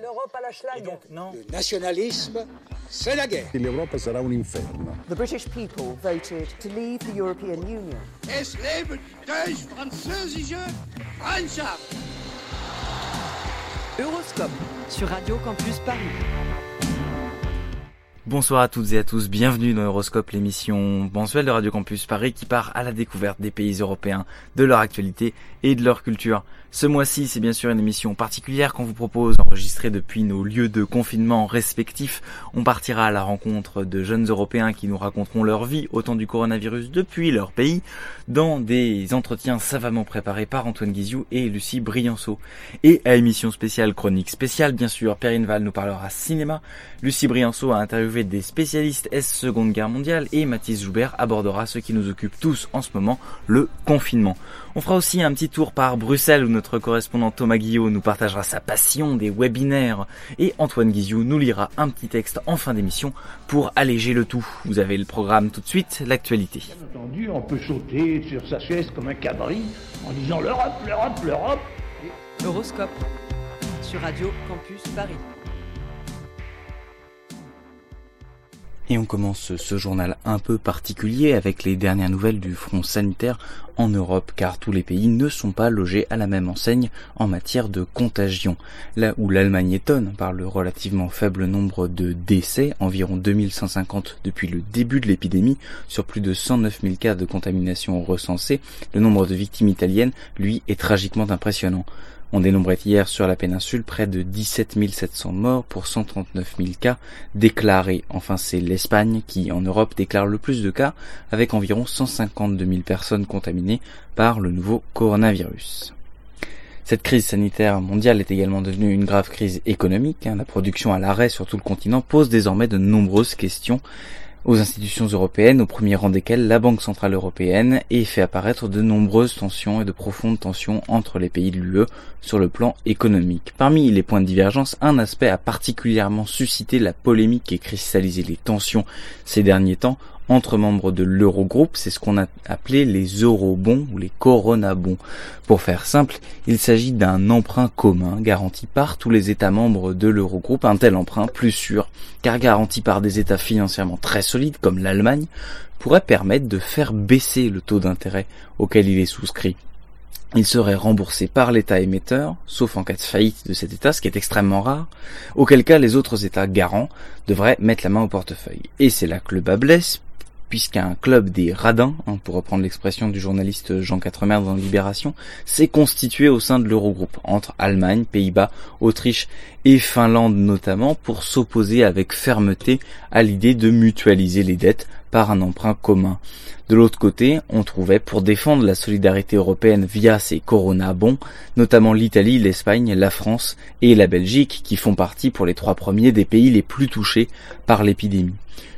L'Europe à la schlag. non. Le nationalisme, c'est la guerre. L'Europa sarà un inferno. The British people voted to leave the European Union. Es lebe die französische Freundschaft! Euroscope sur Radio Campus Paris. Bonsoir à toutes et à tous, bienvenue dans Euroscope, l'émission mensuelle de Radio Campus Paris qui part à la découverte des pays européens, de leur actualité et de leur culture. Ce mois-ci, c'est bien sûr une émission particulière qu'on vous propose d'enregistrer depuis nos lieux de confinement respectifs. On partira à la rencontre de jeunes Européens qui nous raconteront leur vie au temps du coronavirus depuis leur pays, dans des entretiens savamment préparés par Antoine Guizou et Lucie Brianceau. Et à émission spéciale, chronique spéciale, bien sûr, Perrine Val nous parlera cinéma, Lucie Brianceau a interviewé des spécialistes S Seconde Guerre mondiale et Mathis Joubert abordera ce qui nous occupe tous en ce moment, le confinement. On fera aussi un petit tour par Bruxelles où notre correspondant Thomas Guillot nous partagera sa passion des webinaires et Antoine Guizou nous lira un petit texte en fin d'émission pour alléger le tout. Vous avez le programme tout de suite, l'actualité. Bien entendu, on peut sauter sur sa chaise comme un cabri en disant l'Europe, l'Europe, l'Europe. Euroscope sur Radio Campus Paris. Et on commence ce journal un peu particulier avec les dernières nouvelles du front sanitaire en Europe car tous les pays ne sont pas logés à la même enseigne en matière de contagion. Là où l'Allemagne étonne par le relativement faible nombre de décès, environ 2150 depuis le début de l'épidémie, sur plus de 109 000 cas de contamination recensés, le nombre de victimes italiennes, lui, est tragiquement impressionnant. On dénombrait hier sur la péninsule près de 17 700 morts pour 139 000 cas déclarés. Enfin, c'est l'Espagne qui, en Europe, déclare le plus de cas, avec environ 152 000 personnes contaminées par le nouveau coronavirus. Cette crise sanitaire mondiale est également devenue une grave crise économique. La production à l'arrêt sur tout le continent pose désormais de nombreuses questions aux institutions européennes, au premier rang desquelles la Banque Centrale Européenne, et fait apparaître de nombreuses tensions et de profondes tensions entre les pays de l'UE sur le plan économique. Parmi les points de divergence, un aspect a particulièrement suscité la polémique et cristallisé les tensions ces derniers temps entre membres de l'Eurogroupe, c'est ce qu'on a appelé les eurobonds ou les coronabonds. Pour faire simple, il s'agit d'un emprunt commun garanti par tous les États membres de l'Eurogroupe, un tel emprunt plus sûr, car garanti par des États financièrement très solides comme l'Allemagne, pourrait permettre de faire baisser le taux d'intérêt auquel il est souscrit. Il serait remboursé par l'État émetteur, sauf en cas de faillite de cet État, ce qui est extrêmement rare, auquel cas les autres États garants devraient mettre la main au portefeuille. Et c'est là que le bas blesse, puisqu'un club des radins, hein, pour reprendre l'expression du journaliste Jean Quatremer dans Libération, s'est constitué au sein de l'Eurogroupe, entre Allemagne, Pays-Bas, Autriche et Finlande notamment, pour s'opposer avec fermeté à l'idée de mutualiser les dettes par un emprunt commun. De l'autre côté, on trouvait pour défendre la solidarité européenne via ces Corona bons, notamment l'Italie, l'Espagne, la France et la Belgique, qui font partie pour les trois premiers des pays les plus touchés par l'épidémie.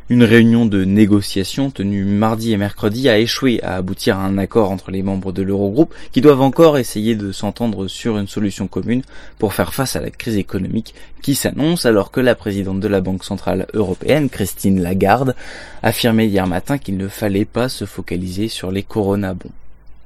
Une réunion de négociation tenue mardi et mercredi a échoué à aboutir à un accord entre les membres de l'Eurogroupe qui doivent encore essayer de s'entendre sur une solution commune pour faire face à la crise économique qui s'annonce alors que la présidente de la Banque Centrale Européenne, Christine Lagarde, affirmait hier matin qu'il ne fallait pas se focaliser sur les coronabons.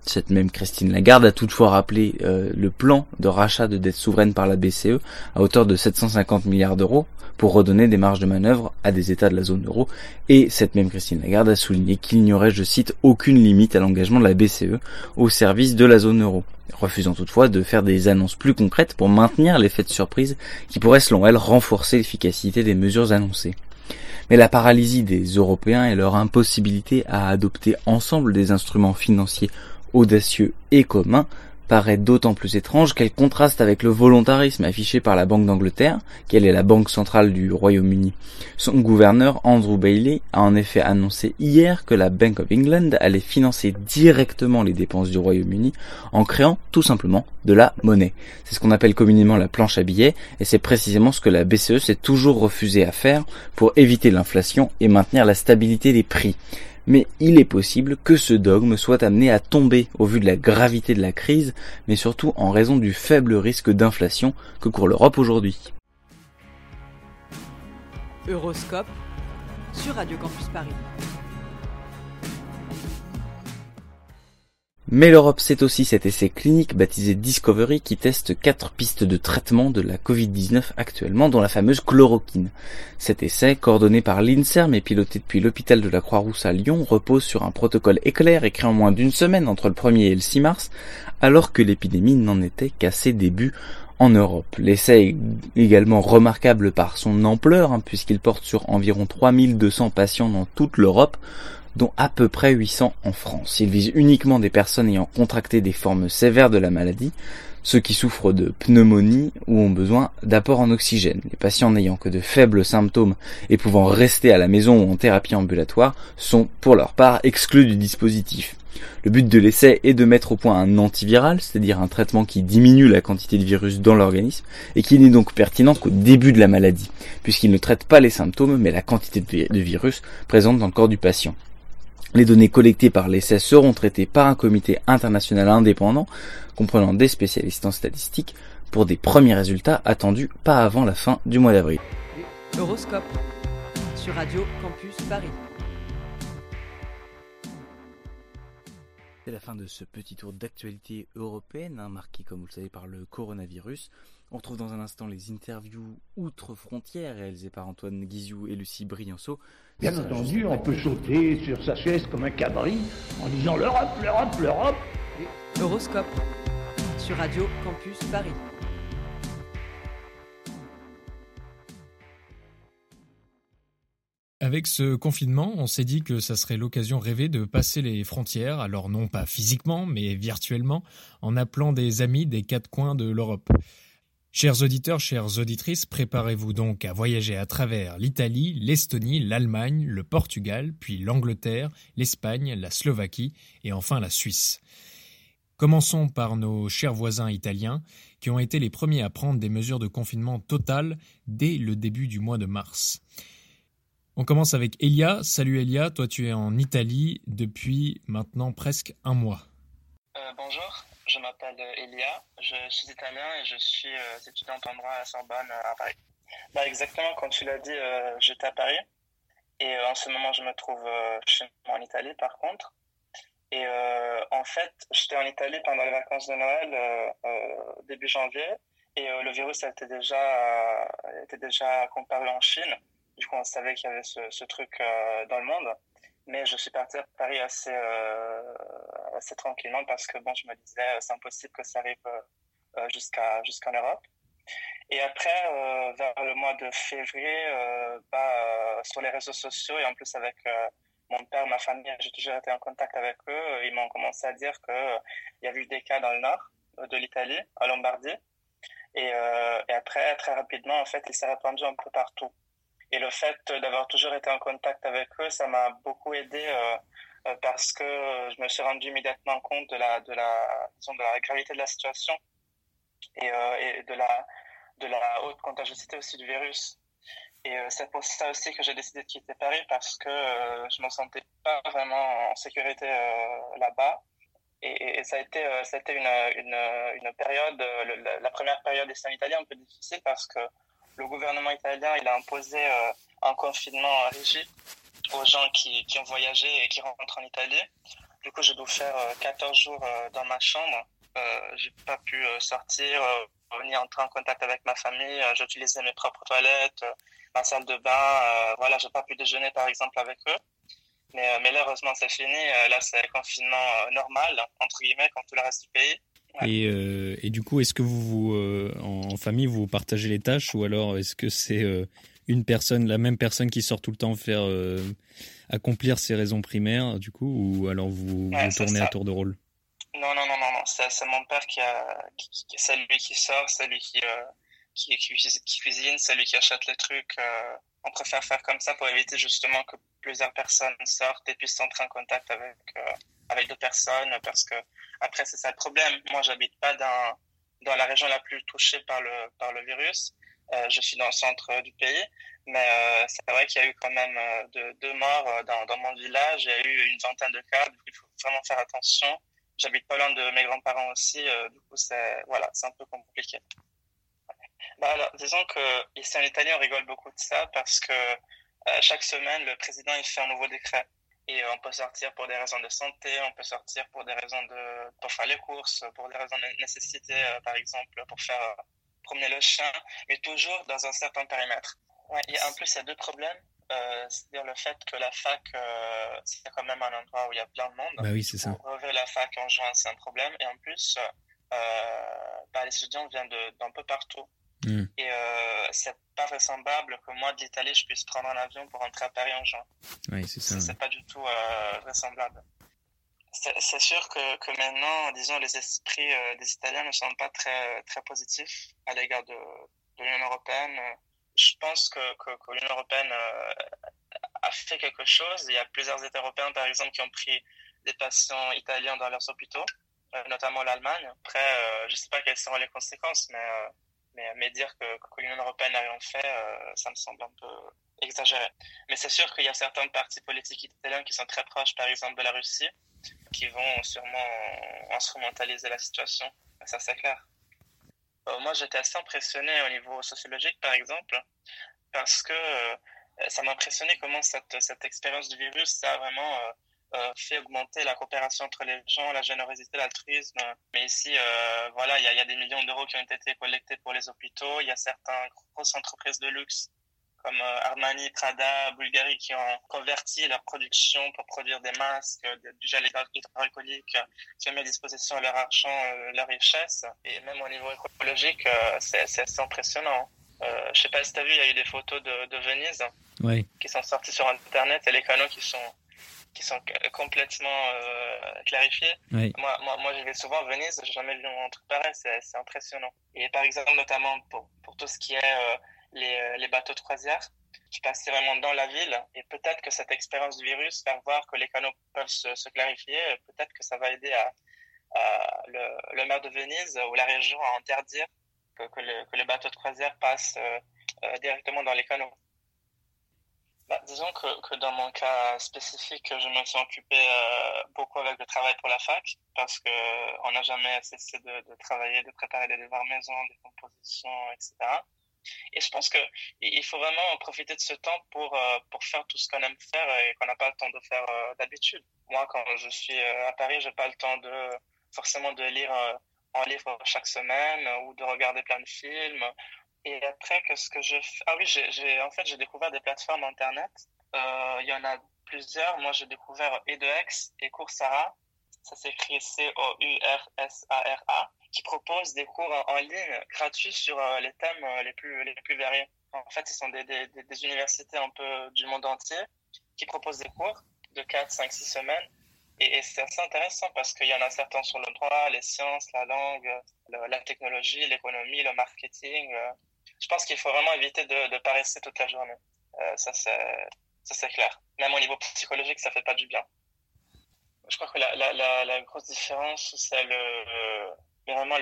Cette même Christine Lagarde a toutefois rappelé euh, le plan de rachat de dettes souveraines par la BCE à hauteur de 750 milliards d'euros pour redonner des marges de manœuvre à des États de la zone euro. Et cette même Christine Lagarde a souligné qu'il n'y aurait, je cite, aucune limite à l'engagement de la BCE au service de la zone euro, refusant toutefois de faire des annonces plus concrètes pour maintenir l'effet de surprise qui pourrait, selon elle, renforcer l'efficacité des mesures annoncées. Mais la paralysie des Européens et leur impossibilité à adopter ensemble des instruments financiers audacieux et commun paraît d'autant plus étrange qu'elle contraste avec le volontarisme affiché par la Banque d'Angleterre, qui est la banque centrale du Royaume-Uni. Son gouverneur, Andrew Bailey, a en effet annoncé hier que la Bank of England allait financer directement les dépenses du Royaume-Uni en créant tout simplement de la monnaie. C'est ce qu'on appelle communément la planche à billets, et c'est précisément ce que la BCE s'est toujours refusé à faire pour éviter l'inflation et maintenir la stabilité des prix mais il est possible que ce dogme soit amené à tomber au vu de la gravité de la crise, mais surtout en raison du faible risque d'inflation que court l'Europe aujourd'hui. Mais l'Europe, c'est aussi cet essai clinique baptisé Discovery qui teste quatre pistes de traitement de la Covid-19 actuellement, dont la fameuse chloroquine. Cet essai, coordonné par l'INSERM et piloté depuis l'hôpital de la Croix-Rousse à Lyon, repose sur un protocole éclair écrit en moins d'une semaine entre le 1er et le 6 mars, alors que l'épidémie n'en était qu'à ses débuts en Europe. L'essai est également remarquable par son ampleur, hein, puisqu'il porte sur environ 3200 patients dans toute l'Europe, dont à peu près 800 en France. Il vise uniquement des personnes ayant contracté des formes sévères de la maladie, ceux qui souffrent de pneumonie ou ont besoin d'apport en oxygène. Les patients n'ayant que de faibles symptômes et pouvant rester à la maison ou en thérapie ambulatoire sont pour leur part exclus du dispositif. Le but de l'essai est de mettre au point un antiviral, c'est-à-dire un traitement qui diminue la quantité de virus dans l'organisme et qui n'est donc pertinent qu'au début de la maladie, puisqu'il ne traite pas les symptômes mais la quantité de virus présente dans le corps du patient. Les données collectées par l'essai seront traitées par un comité international indépendant, comprenant des spécialistes en statistiques, pour des premiers résultats attendus pas avant la fin du mois d'avril. Euroscope sur Radio Campus Paris. C'est la fin de ce petit tour d'actualité européenne, hein, marqué comme vous le savez par le coronavirus. On retrouve dans un instant les interviews outre-frontières réalisées par Antoine Guizou et Lucie Brianceau. Bien entendu, on peut sauter sur sa chaise comme un cabri en disant l'Europe, l'Europe, l'Europe. Euroscope sur Radio Campus Paris. Avec ce confinement, on s'est dit que ça serait l'occasion rêvée de passer les frontières, alors non pas physiquement, mais virtuellement, en appelant des amis des quatre coins de l'Europe. Chers auditeurs, chères auditrices, préparez-vous donc à voyager à travers l'Italie, l'Estonie, l'Allemagne, le Portugal, puis l'Angleterre, l'Espagne, la Slovaquie et enfin la Suisse. Commençons par nos chers voisins italiens, qui ont été les premiers à prendre des mesures de confinement total dès le début du mois de mars. On commence avec Elia. Salut Elia, toi tu es en Italie depuis maintenant presque un mois. Euh, bonjour, je m'appelle Elia, je suis italien et je suis euh, étudiante en droit à Sorbonne euh, à Paris. Bah, exactement, comme tu l'as dit, j'étais à Paris et en ce moment je me trouve chez moi en Italie par contre. Et en fait, j'étais en Italie pendant les vacances de Noël début janvier et le virus était déjà, était déjà comparé en Chine. Du coup, on savait qu'il y avait ce, truc euh, dans le monde. Mais je suis parti à Paris assez, euh, assez tranquillement parce que bon, je me disais, euh, c'est impossible que ça arrive jusqu'à jusqu'en Europe. Et après, vers le mois de février, bah, sur les réseaux sociaux et en plus avec mon père, ma famille, j'ai toujours été en contact avec eux. Ils m'ont commencé à dire qu'il y avait eu des cas dans le nord de l'Italie, à Lombardie. Et, et, après, très rapidement, en fait, il s'est répandu un peu partout. Et le fait d'avoir toujours été en contact avec eux, ça m'a beaucoup aidé euh, euh, parce que je me suis rendu immédiatement compte de la, gravité de la situation et, euh, de, la, haute contagiosité aussi du virus. Et c'est pour ça aussi que j'ai décidé de quitter Paris parce que je ne me sentais pas vraiment en sécurité là-bas. Et, ça a été, une, période, la, première période des en Italie un peu difficile parce que le gouvernement italien il a imposé euh, un confinement rigide aux gens qui, qui, ont voyagé et qui rentrent en Italie. Du coup, j'ai dû faire 14 euh, jours euh, dans ma chambre. J'ai pas pu sortir, ni entrer en contact avec ma famille. J'utilisais mes propres toilettes, ma salle de bain. voilà, j'ai pas pu déjeuner par exemple avec eux. Mais, mais là, heureusement, c'est fini. là, c'est confinement normal, entre guillemets, comme tout le reste du pays. Et, euh, et, du coup, est-ce que vous, euh, en famille, vous partagez les tâches ou alors est-ce que c'est euh, une personne, la même personne qui sort tout le temps faire accomplir ses raisons primaires, du coup, ou alors vous, vous tournez à tour de rôle? Non, non, non, non, non. c'est mon père qui a, qui, c'est lui qui sort, c'est lui qui, qui, qui, cuisine, c'est lui qui achète les trucs. on préfère faire comme ça pour éviter justement que plusieurs personnes sortent et puissent entrer en contact avec avec d'autres personnes parce que après c'est ça le problème. Moi j'habite pas dans dans la région la plus touchée par le par le virus. Euh, je suis dans le centre du pays, mais euh, c'est vrai qu'il y a eu quand même euh, de, deux morts euh, dans, dans mon village. Il y a eu une vingtaine de cas. il faut vraiment faire attention. J'habite pas loin de mes grands-parents aussi. du coup, c'est voilà, c'est un peu compliqué. Bah alors, disons que ici en Italie, on rigole beaucoup de ça parce que chaque semaine, le président il fait un nouveau décret. Et on peut sortir pour des raisons de santé, on peut sortir pour des raisons de pour faire les courses, pour des raisons de nécessité, par exemple, pour faire promener le chien, mais toujours dans un certain périmètre. Ouais, et en plus, il y a deux problèmes. Euh, c'est-à-dire le fait que la fac, euh, c'est quand même un endroit où il y a plein de monde. Bah oui, c'est ça. Relever la fac en juin, c'est un problème. Et en plus, euh, bah, les étudiants viennent d'un peu partout. Hmm. Et c'est pas vraisemblable que moi, de l'Italie, je puisse prendre un avion pour rentrer à Paris en juin. Oui, c'est ça. C'est pas du tout vraisemblable. C'est sûr que, que, maintenant, disons, les esprits des Italiens ne sont pas très, très positifs à l'égard de, de l'Union européenne je pense que, que, l'Union européenne euh, a fait quelque chose. Il y a plusieurs États européens, par exemple, qui ont pris des patients italiens dans leurs hôpitaux, euh, notamment l'Allemagne. Après, euh, je ne sais pas quelles seront les conséquences, mais, mais, mais, dire que, l'Union européenne n'a rien fait, ça me semble un peu exagéré. Mais c'est sûr qu'il y a certains partis politiques italiens qui sont très proches, par exemple, de la Russie, qui vont sûrement instrumentaliser la situation. Ça, c'est clair. Euh, moi, j'étais assez impressionné au niveau sociologique, par exemple, parce que euh, ça m'a impressionné comment cette, cette expérience du virus a vraiment euh, fait augmenter la coopération entre les gens, la générosité, l'altruisme. Mais ici, voilà, il y, y, a des millions d'euros qui ont été collectés pour les hôpitaux. Il y a certaines grosses entreprises de luxe comme euh, Armani, Prada, Bulgari qui ont converti leur production pour produire des masques, du gel hydroalcoolique, qui ont mis à disposition leur argent, euh, leur richesse. Et même au niveau écologique, euh, c'est assez impressionnant. Euh, je sais pas si tu as vu, il y a eu des photos de, de Venise oui. qui sont sorties sur Internet et les canaux qui sont qui sont complètement clarifiés. Oui. Moi, moi, moi, j'y vais souvent à Venise, j'ai jamais vu un truc pareil, c'est impressionnant. Et par exemple, notamment pour, pour tout ce qui est les, euh, les bateaux de croisière qui passaient vraiment dans la ville. Et peut-être que cette expérience du virus, faire voir que les canaux peuvent se, se clarifier, peut-être que ça va aider à, à le, le, maire de Venise ou la région à interdire que, que, le, que les bateaux de croisière passent euh, euh, directement dans les canaux. Bah, disons que, dans mon cas spécifique, je me suis occupé euh, beaucoup avec le travail pour la fac parce que on n'a jamais cessé de, travailler, de préparer des devoirs maison, des compositions, etc. Et je pense que il faut vraiment profiter de ce temps pour euh, pour faire tout ce qu'on aime faire et qu'on n'a pas le temps de faire euh, d'habitude. Moi, quand je suis euh, à Paris, j'ai pas le temps de forcément de lire un livre chaque semaine ou de regarder plein de films. Et après, qu'est-ce que je fais Ah oui, j'ai en fait j'ai découvert des plateformes internet. Il y en a plusieurs. Moi, j'ai découvert Edex et Coursera. Ça s'écrit C-O-U-R-S-A-R-A qui proposent des cours en, ligne gratuits sur euh, les thèmes euh, les plus, les plus variés. En fait, ce sont des, des universités un peu du monde entier qui proposent des cours de 4, 5, 6 semaines. Et, c'est assez intéressant parce qu'il y en a certains sur le droit, les sciences, la langue, la technologie, l'économie, le marketing. Euh. Je pense qu'il faut vraiment éviter de, de paresser toute la journée. ça, c'est clair. Même au niveau psychologique, ça fait pas du bien. Je crois que la, la, la, la grosse différence, c'est le, vraiment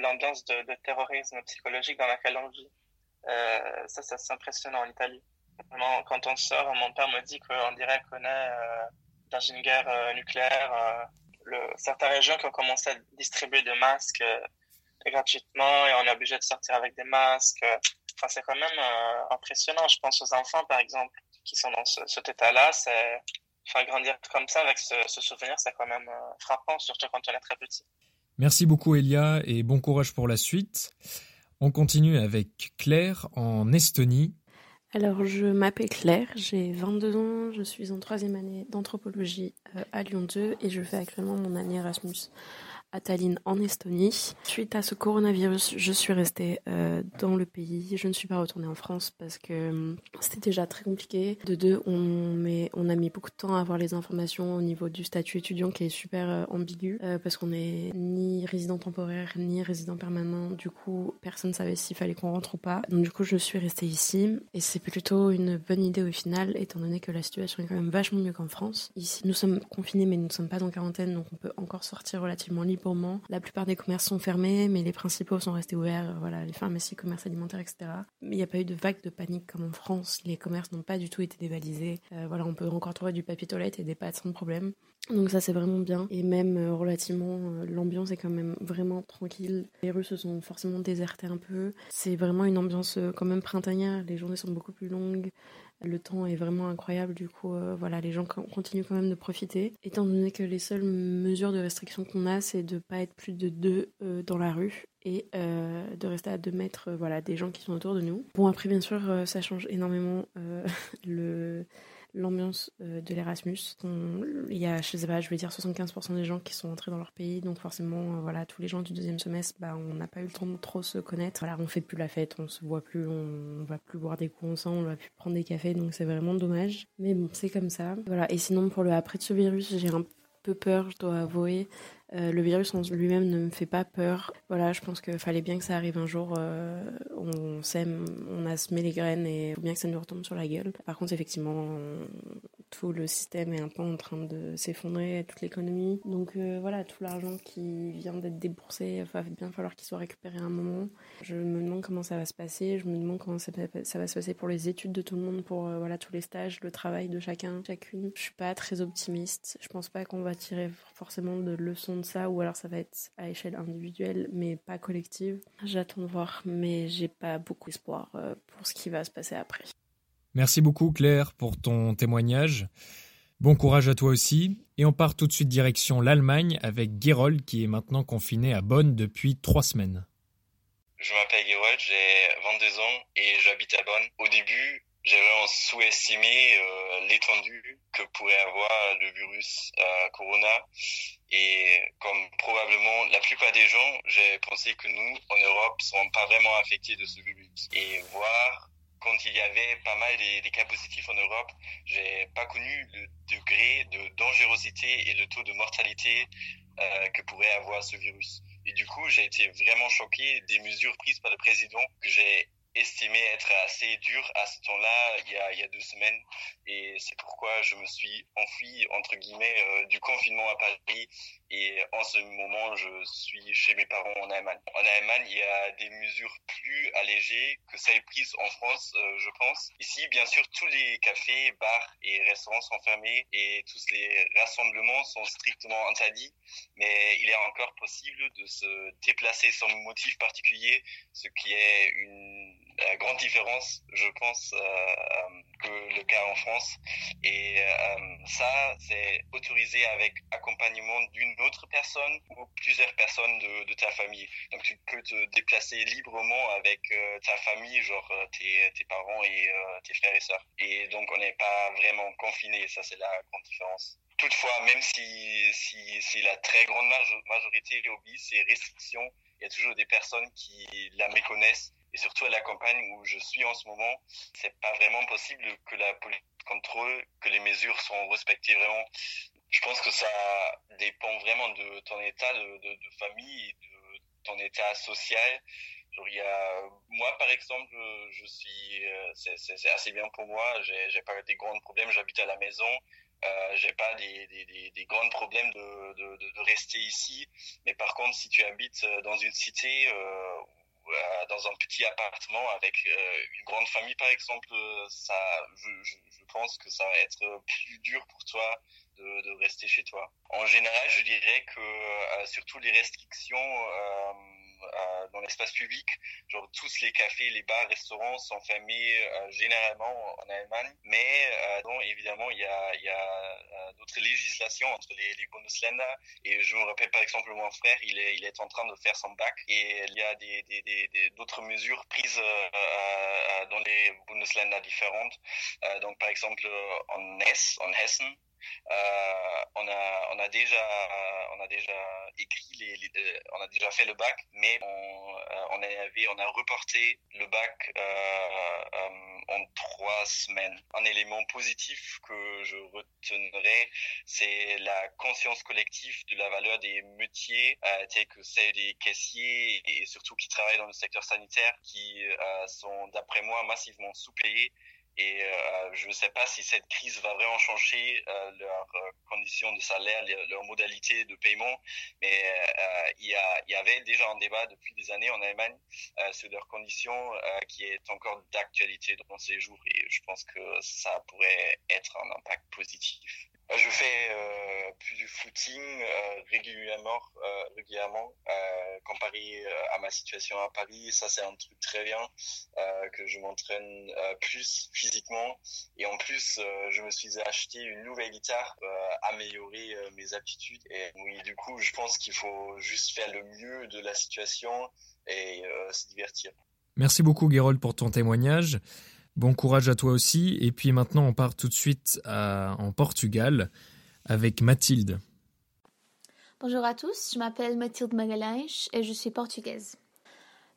l'ambiance de, de, terrorisme psychologique dans laquelle on vit. Euh, ça, c'est impressionnant en Italie. Vraiment, quand on sort, mon père me dit qu'on dirait qu'on est euh, dans une guerre euh, nucléaire. Euh, le, certaines régions qui ont commencé à distribuer des masques euh, gratuitement et on est obligé de sortir avec des masques. Enfin, c'est quand même impressionnant. Je pense aux enfants, par exemple, qui sont dans ce, cet état-là. C'est, enfin, grandir comme ça avec ce, ce souvenir, c'est quand même frappant, surtout quand on est très petit. Merci beaucoup Elia et bon courage pour la suite. On continue avec Claire en Estonie. Alors je m'appelle Claire, j'ai 22 ans, je suis en troisième année d'anthropologie euh, à Lyon 2 et je fais actuellement mon année Erasmus Tallinn en Estonie. Suite à ce coronavirus, je suis restée euh, dans le pays. Je ne suis pas retournée en France parce que euh, c'était déjà très compliqué. De deux, on, a mis beaucoup de temps à avoir les informations au niveau du statut étudiant qui est super euh, ambigu parce qu'on n'est ni résident temporaire ni résident permanent. Du coup, personne ne savait s'il fallait qu'on rentre ou pas. Donc du coup, je suis restée ici et c'est plutôt une bonne idée au final étant donné que la situation est quand même vachement mieux qu'en France. Ici, nous sommes confinés mais nous ne sommes pas en quarantaine donc on peut encore sortir relativement libre la plupart des commerces sont fermés, mais les principaux sont restés ouverts. Euh, voilà, les pharmacies, commerces alimentaires, etc. Mais il n'y a pas eu de vague de panique comme en France. Les commerces n'ont pas du tout été dévalisés. Euh, voilà, on peut encore trouver du papier toilette et des pâtes sans problème. Donc ça c'est vraiment bien et même euh, relativement l'ambiance est quand même vraiment tranquille. Les rues se sont forcément désertées un peu. C'est vraiment une ambiance quand même printanière. Les journées sont beaucoup plus longues. Le temps est vraiment incroyable, du coup, voilà, les gens continuent quand même de profiter. Étant donné que les seules mesures de restriction qu'on a, c'est de pas être plus de deux dans la rue et de rester à deux mètres, voilà, des gens qui sont autour de nous. Bon, après, bien sûr, ça change énormément le l'ambiance euh, de l'Erasmus. Il y a, je sais pas, je vais dire 75% des gens qui sont entrés dans leur pays, donc forcément, euh, voilà, tous les gens du deuxième semestre, bah, on n'a pas eu le temps de trop se connaître. Voilà, on fait plus la fête, on se voit plus, on, va plus boire des coups ensemble, on va plus prendre des cafés, donc c'est vraiment dommage. Mais bon, c'est comme ça. Voilà, et sinon, pour le après de ce virus, j'ai un peu peur, je dois avouer. Euh, le virus en lui-même ne me fait pas peur. Voilà, je pense qu'il fallait bien que ça arrive un jour. Euh, on sème, on a semé les graines et faut bien que ça nous retombe sur la gueule. Par contre, effectivement, tout le système est un peu en train de s'effondrer, toute l'économie. Donc euh, voilà, tout l'argent qui vient d'être déboursé, il va bien falloir qu'il soit récupéré à un moment. Je me demande comment ça va se passer. Je me demande comment ça, va se passer pour les études de tout le monde, pour voilà tous les stages, le travail de chacun, chacune. Je suis pas très optimiste. Je pense pas qu'on va tirer forcément de leçons de ça, ou alors ça va être à échelle individuelle, mais pas collective. J'attends de voir, mais j'ai pas beaucoup d'espoir euh, pour ce qui va se passer après. Merci beaucoup Claire pour ton témoignage. Bon courage à toi aussi. Et on part tout de suite direction l'Allemagne avec Gerold qui est maintenant confiné à Bonn depuis trois semaines. Je m'appelle Gerold, j'ai 22 ans et j'habite à Bonn. Au début, vraiment sous-estimé euh, l'étendue que pourrait avoir le virus Corona. Et comme probablement la plupart des gens, j'ai pensé que nous, en Europe, ne serons pas vraiment affectés de ce virus. Et voir quand il y avait pas mal des, cas positifs en Europe, j'ai pas connu le degré de dangerosité et le taux de mortalité euh, que pourrait avoir ce virus. Et du coup, j'ai été vraiment choqué des mesures prises par le président que j'ai estimé être assez dur à ce temps-là, il y a, il y a deux semaines. Et c'est pourquoi je me suis enfui, entre guillemets, euh, du confinement à Paris. Et en ce moment, je suis chez mes parents en Allemagne. En Allemagne, il y a des mesures plus allégées que celles prises en France, euh, je pense. Ici, bien sûr, tous les cafés, bars et restaurants sont fermés et tous les rassemblements sont strictement interdits. Mais il est encore possible de se déplacer sans motif particulier, ce qui est une la grande différence, je pense, euh, euh, que le cas en France. Et euh, ça, c'est autorisé avec accompagnement d'une autre personne ou plusieurs personnes de, ta famille. Donc tu peux te déplacer librement avec ta famille, genre tes, tes parents et tes frères et sœurs. Et donc on n'est pas vraiment confiné, ça c'est la grande différence. Toutefois, même si, si, si la très grande majorité obéit ces restrictions, il y a toujours des personnes qui la méconnaissent et surtout à la campagne où je suis en ce moment, c'est pas vraiment possible que la police contrôle, que les mesures sont respectées vraiment. Je pense que ça dépend vraiment de ton état de, de, famille de ton état social. Il y a, moi, par exemple, je suis, euh, c'est assez bien pour moi. J'ai pas des grands problèmes. J'habite à la maison. Euh, j'ai pas des, grands problèmes de, rester ici. Mais par contre, si tu habites dans une cité euh, euh, dans un petit appartement avec euh, une grande famille par exemple, euh, ça, je, pense que ça va être plus dur pour toi de rester chez toi. En général, je dirais que surtout les restrictions euh, dans l'espace public. Genre tous les cafés, les bars, restaurants sont fermés euh, généralement en Allemagne. Mais euh, évidemment, il y a, a d'autres législations entre les, Bundesländer. Et je me rappelle par exemple mon frère, il est, en train de faire son bac et il y a d'autres mesures prises dans les Bundesländer différentes. donc par exemple en Hesse, en Hessen, euh, on a on a déjà on a déjà écrit les, les, on a déjà fait le bac mais on euh, avait on a reporté le bac euh, en trois semaines. Un élément positif que je retiendrai c'est la conscience collective de la valeur des métiers tels que celle des caissiers et surtout qui travaillent dans le secteur sanitaire qui sont d'après moi massivement sous-payés et euh, je ne sais pas si cette crise va vraiment changer euh, leurs euh, conditions de salaire, leurs modalités de paiement. Mais il, y y avait déjà un débat depuis des années en Allemagne sur leurs conditions qui est encore d'actualité dans ces jours. Et je pense que ça pourrait être un impact positif. Je fais euh, plus du footing euh, régulièrement, euh, régulièrement comparé à ma situation à Paris. Ça, c'est un truc très bien que je m'entraîne plus physiquement. Et en plus, je me suis acheté une nouvelle guitare pour améliorer mes aptitudes. Et oui, du coup, je pense qu'il faut juste faire le mieux de la situation et se divertir. Merci beaucoup, Gerold, pour ton témoignage. Bon courage à toi aussi. Et puis maintenant, on part tout de suite en Portugal avec Mathilde. Bonjour à tous, je m'appelle Mathilde Magalhães et je suis portugaise.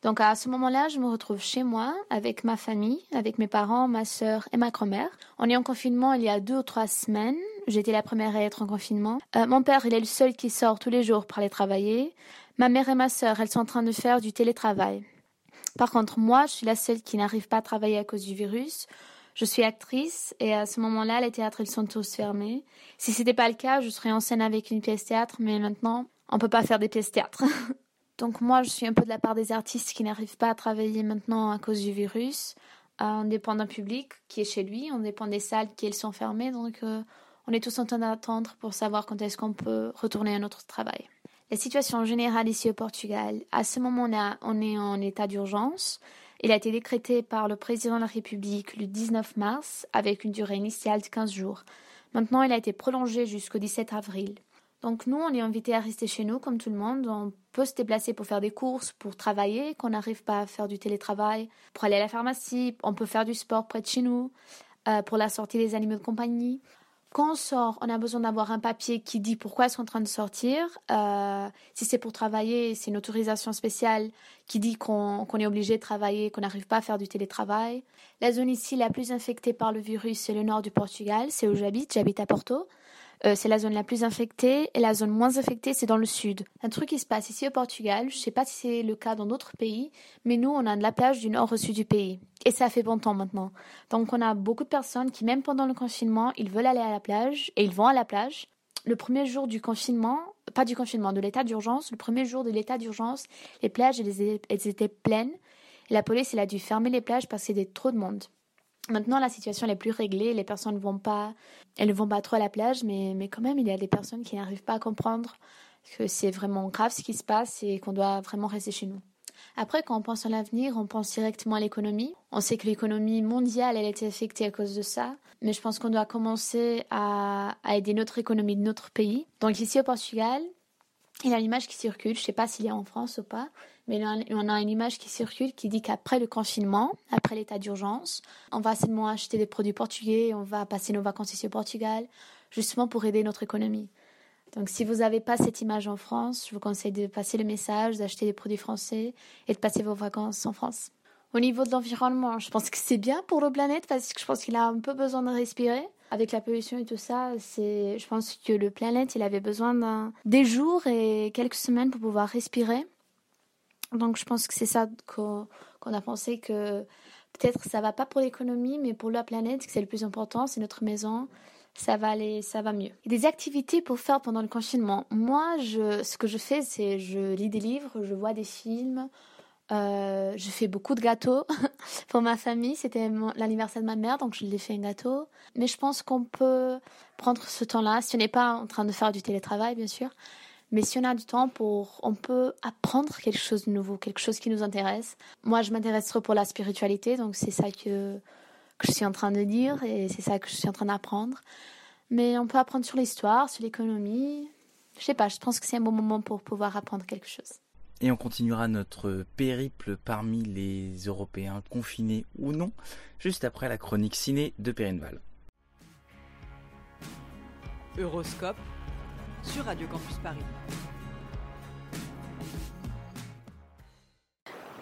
Donc à ce moment-là, je me retrouve chez moi avec ma famille, avec mes parents, ma sœur et ma grand-mère. On est en confinement il y a deux ou trois semaines. J'étais la première à être en confinement. Euh, mon père, il est le seul qui sort tous les jours pour aller travailler. Ma mère et ma sœur, elles sont en train de faire du télétravail. Par contre, moi, je suis la seule qui n'arrive pas à travailler à cause du virus. Je suis actrice et à ce moment-là, les théâtres, ils sont tous fermés. Si ce n'était pas le cas, je serais en scène avec une pièce théâtre, mais maintenant, on ne peut pas faire des pièces théâtre. Donc moi, je suis un peu de la part des artistes qui n'arrivent pas à travailler maintenant à cause du virus. Euh, on dépend d'un public qui est chez lui, on dépend des salles qui elles sont fermées, donc euh, on est tous en train d'attendre pour savoir quand est-ce qu'on peut retourner à notre travail. La situation générale ici au Portugal, à ce moment-là, on est en état d'urgence. Il a été décrété par le président de la République le 19 mars avec une durée initiale de 15 jours. Maintenant, il a été prolongé jusqu'au 17 avril. Donc nous, on est invités à rester chez nous comme tout le monde. On peut se déplacer pour faire des courses, pour travailler, qu'on n'arrive pas à faire du télétravail, pour aller à la pharmacie, on peut faire du sport près de chez nous, euh, pour la sortie des animaux de compagnie. Quand on sort, on a besoin d'avoir un papier qui dit pourquoi qu'on est en train de sortir. Euh, si c'est pour travailler, c'est une autorisation spéciale qui dit qu'on est obligé de travailler, qu'on n'arrive pas à faire du télétravail. La zone ici la plus infectée par le virus, c'est le nord du Portugal, c'est où j'habite, j'habite à Porto. Euh, c'est la zone la plus infectée et la zone moins infectée, c'est dans le sud. Un truc qui se passe ici au Portugal, je ne sais pas si c'est le cas dans d'autres pays, mais nous, on a de la plage du nord au sud du pays. Et ça fait bon temps maintenant. Donc on a beaucoup de personnes qui, même pendant le confinement, ils veulent aller à la plage et ils vont à la plage. Le premier jour du confinement, pas du confinement, de l'état d'urgence, le premier jour de l'état d'urgence, les plages, elles, étaient pleines. La police, elle a dû fermer les plages parce qu'il y avait trop de monde. Maintenant, la situation est plus réglée. Les personnes ne vont pas, elles ne vont pas trop à la plage, mais, mais quand même, il y a des personnes qui n'arrivent pas à comprendre que c'est vraiment grave ce qui se passe et qu'on doit vraiment rester chez nous. Après, quand on pense à l'avenir, on pense directement à l'économie. On sait que l'économie mondiale, elle a été affectée à cause de ça. Mais je pense qu'on doit commencer à, à aider notre économie de notre pays. Donc ici au Portugal, il y a une image qui circule, je ne sais pas s'il y a en France ou pas, mais on a une image qui circule qui dit qu'après le confinement, après l'état d'urgence, on va seulement acheter des produits portugais, on va passer nos vacances ici au Portugal, justement pour aider notre économie. Donc si vous n'avez pas cette image en France, je vous conseille de passer le message, d'acheter des produits français et de passer vos vacances en France. Au niveau de l'environnement, je pense que c'est bien pour la planète parce que je pense qu'il a un peu besoin de respirer avec la pollution et tout ça, c'est, je pense que le planète, il avait besoin d'un, des jours et quelques semaines pour pouvoir respirer. Donc, je pense que c'est ça qu'on, a pensé que peut-être ça va pas pour l'économie, mais pour la planète, c'est le plus important, c'est notre maison. Ça va aller, ça va mieux. Des activités pour faire pendant le confinement. Moi, ce que je fais, c'est je lis des livres, je vois des films, euh, je fais beaucoup de gâteaux pour ma famille. C'était l'anniversaire de ma mère, donc je lui ai fait un gâteau. Mais je pense qu'on peut prendre ce temps-là, si on n'est pas en train de faire du télétravail, bien sûr. Mais si on a du temps pour, on peut apprendre quelque chose de nouveau, quelque chose qui nous intéresse. Moi, je m'intéresse trop pour la spiritualité, donc c'est ça que, que je suis en train de dire et c'est ça que je suis en train d'apprendre. Mais on peut apprendre sur l'histoire, sur l'économie. Je sais pas, je pense que c'est un bon moment pour pouvoir apprendre quelque chose. Et on continuera notre périple parmi les Européens confinés ou non, juste après la chronique ciné de Perrinval. Euroscope Radio Campus Paris.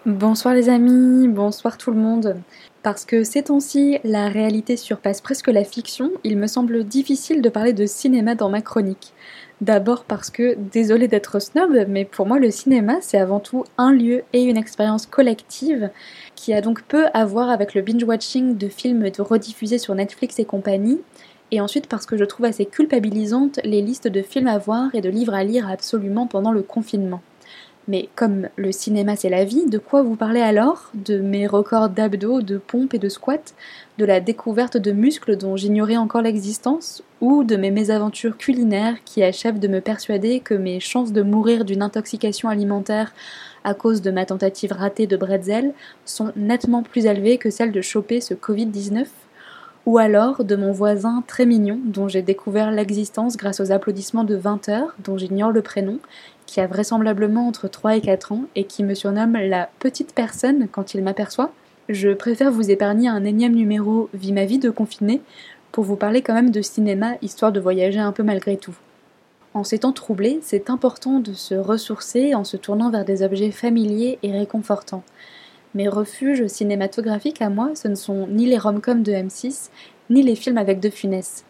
Bonsoir les amis, bonsoir tout le monde. Parce que ces temps-ci, la réalité surpasse presque la fiction, il me semble difficile de parler de cinéma dans ma chronique. D'abord parce que, désolé d'être snob, mais pour moi le cinéma c'est avant tout un lieu et une expérience collective qui a donc peu à voir avec le binge-watching de films rediffusés sur Netflix et compagnie, et ensuite parce que je trouve assez culpabilisante les listes de films à voir et de livres à lire absolument pendant le confinement. Mais comme le cinéma c'est la vie, de quoi vous parlez alors? De mes records d'abdos, de pompes et de squats? De la découverte de muscles dont j'ignorais encore l'existence? Ou de mes mésaventures culinaires qui achèvent de me persuader que mes chances de mourir d'une intoxication alimentaire à cause de ma tentative ratée de bretzel sont nettement plus élevées que celles de choper ce Covid-19 ou alors de mon voisin très mignon dont j'ai découvert l'existence grâce aux applaudissements de 20 heures, dont j'ignore le prénom, qui a vraisemblablement entre 3 et 4 ans et qui me surnomme la petite personne quand il m'aperçoit. Je préfère vous épargner un énième numéro Vie ma vie de confiné pour vous parler quand même de cinéma histoire de voyager un peu malgré tout. En ces temps troublés, c'est important de se ressourcer en se tournant vers des objets familiers et réconfortants. Mes refuges cinématographiques à moi, ce ne sont ni les rom-coms de M6, ni les films avec De Funès.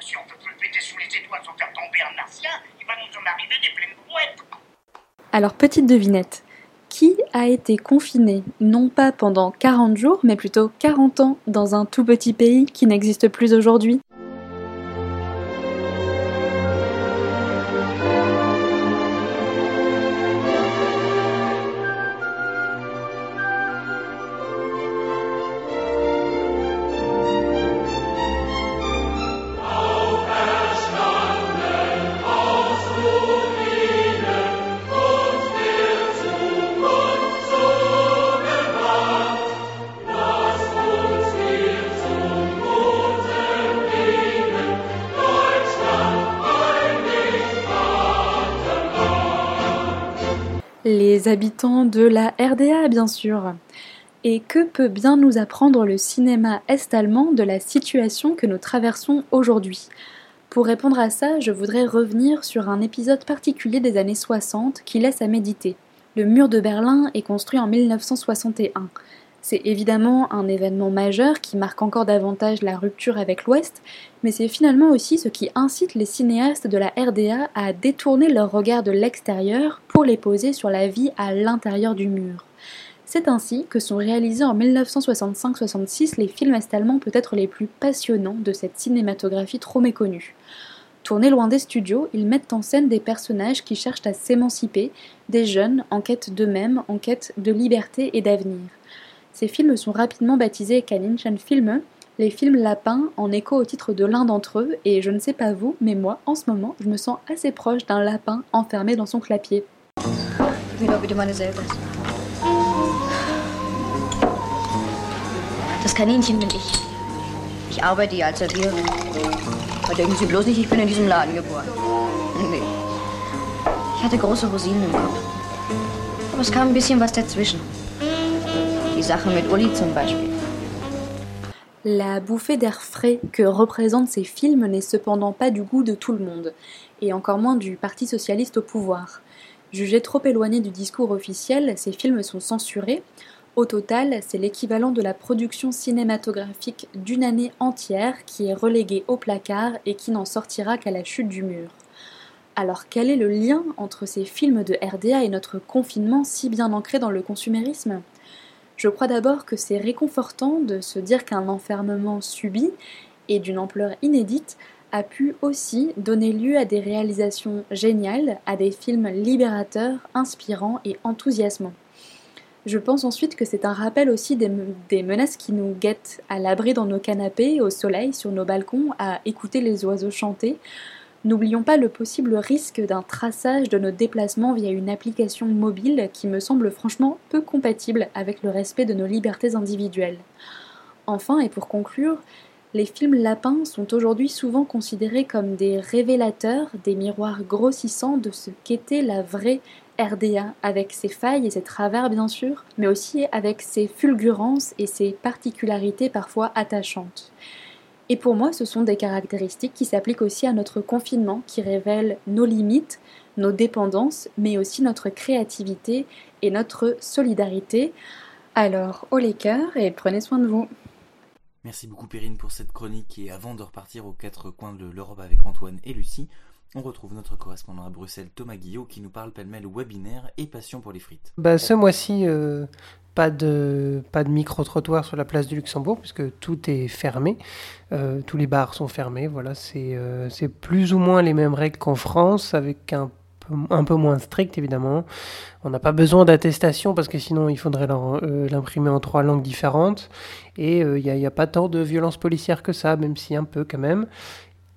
Si on peut plus péter sous les étoiles sans faire tomber un martien, il va nous en arriver des pleines brouettes. Alors, petite devinette. Qui a été confiné, non pas pendant 40 jours, mais plutôt 40 ans, dans un tout petit pays qui n'existe plus aujourd'hui? Habitants de la RDA bien sûr. Et que peut bien nous apprendre le cinéma est-allemand de la situation que nous traversons aujourd'hui? Pour répondre à ça, je voudrais revenir sur un épisode particulier des années 60 qui laisse à méditer. Le mur de Berlin est construit en 1961. C'est évidemment un événement majeur qui marque encore davantage la rupture avec l'Ouest, mais c'est finalement aussi ce qui incite les cinéastes de la RDA à détourner leur regard de l'extérieur pour les poser sur la vie à l'intérieur du mur. C'est ainsi que sont réalisés en 1965-66 les films est-allemands peut-être les plus passionnants de cette cinématographie trop méconnue. Tournés loin des studios, ils mettent en scène des personnages qui cherchent à s'émanciper, des jeunes en quête d'eux-mêmes, en quête de liberté et d'avenir. Ces films sont rapidement baptisés Kaninchen-Filme, les films lapins en écho au titre de l'un d'entre eux, et je ne sais pas vous, mais moi, en ce moment, je me sens assez proche d'un lapin enfermé dans son clapier. Das Kaninchen bin ich. Ich arbeite hier als Erzieherin. Aber denken Sie bloß nicht, ich bin in diesem Laden geboren. Nee. Ich hatte große Rosinen im Kopf. Aber es kam ein bisschen was dazwischen. La bouffée d'air frais que représentent ces films n'est cependant pas du goût de tout le monde, et encore moins du Parti socialiste au pouvoir. Jugés trop éloignés du discours officiel, ces films sont censurés. Au total, c'est l'équivalent de la production cinématographique d'une année entière qui est reléguée au placard et qui n'en sortira qu'à la chute du mur. Alors quel est le lien entre ces films de RDA et notre confinement si bien ancré dans le consumérisme? Je crois d'abord que c'est réconfortant de se dire qu'un enfermement subi et d'une ampleur inédite a pu aussi donner lieu à des réalisations géniales, à des films libérateurs, inspirants et enthousiasmants. Je pense ensuite que c'est un rappel aussi des, des, menaces qui nous guettent à l'abri dans nos canapés, au soleil, sur nos balcons, à écouter les oiseaux chanter, N'oublions pas le possible risque d'un traçage de nos déplacements via une application mobile qui me semble franchement peu compatible avec le respect de nos libertés individuelles. Enfin, et pour conclure, les films lapins sont aujourd'hui souvent considérés comme des révélateurs, des miroirs grossissants de ce qu'était la vraie RDA, avec ses failles et ses travers bien sûr, mais aussi avec ses fulgurances et ses particularités parfois attachantes. Et pour moi, ce sont des caractéristiques qui s'appliquent aussi à notre confinement, qui révèlent nos limites, nos dépendances, mais aussi notre créativité et notre solidarité. Alors, au les cœurs et prenez soin de vous. Merci beaucoup Perrine pour cette chronique et avant de repartir aux quatre coins de l'Europe avec Antoine et Lucie, on retrouve notre correspondant à Bruxelles Thomas Guillot qui nous parle pêle-mêle webinaire et passion pour les frites. Bah, ce mois-ci, euh, pas de, pas de micro-trottoir sur la place du Luxembourg, puisque tout est fermé. Euh, tous les bars sont fermés. Voilà, c'est euh, c'est plus ou moins les mêmes règles qu'en France, avec un un peu moins strictes évidemment. On n'a pas besoin d'attestation parce que sinon il faudrait l'imprimer en trois langues différentes. Et il n'y a, a, pas tant de violence policière que ça, même si un peu quand même.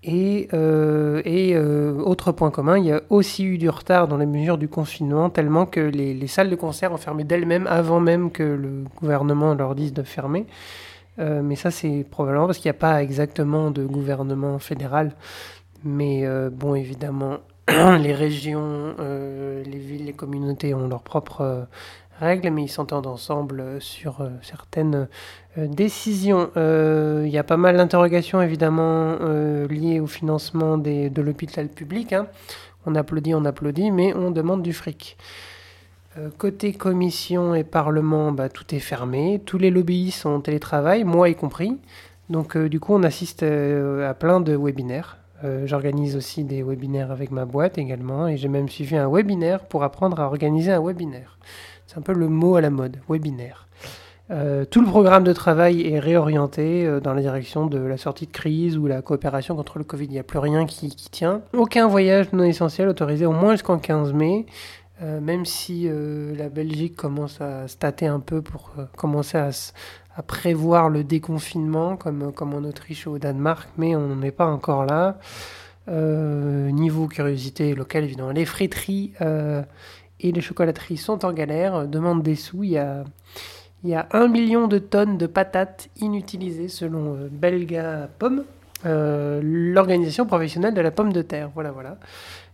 Et, euh, et euh, autre point commun, il y a aussi eu du retard dans les mesures du confinement, tellement que les, les salles de concert ont fermé d'elles-mêmes avant même que le gouvernement leur dise de fermer. Euh, mais ça, c'est probablement parce qu'il n'y a pas exactement de gouvernement fédéral. Mais euh, bon, évidemment, les régions, euh, les villes, les communautés ont leurs propres règles, mais ils s'entendent ensemble sur certaines euh, décision. Euh, il y a pas mal d'interrogations évidemment euh, liées au financement de l'hôpital public. Hein. On applaudit, on applaudit, mais on demande du fric. côté commission et parlement, bah, tout est fermé. Tous les lobbies sont télétravail, moi y compris. Donc du coup, on assiste à plein de webinaires. J'organise aussi des webinaires avec ma boîte également. Et j'ai même suivi un webinaire pour apprendre à organiser un webinaire. C'est un peu le mot à la mode, webinaire. Euh, tout le programme de travail est réorienté euh, dans la direction de la sortie de crise ou la coopération contre le Covid. Il n'y a plus rien qui, tient. Aucun voyage non essentiel autorisé au moins jusqu'en 15 mai, euh, même si la Belgique commence à se tâter un peu pour commencer à, prévoir le déconfinement, comme, en Autriche ou au Danemark, mais on n'en est pas encore là. niveau curiosité locale, évidemment, les friteries et les chocolateries sont en galère, demandent des sous. Il y a il y a un million de tonnes de patates inutilisées selon euh, Belga Pomme, euh, l'organisation professionnelle de la pomme de terre. Voilà, voilà.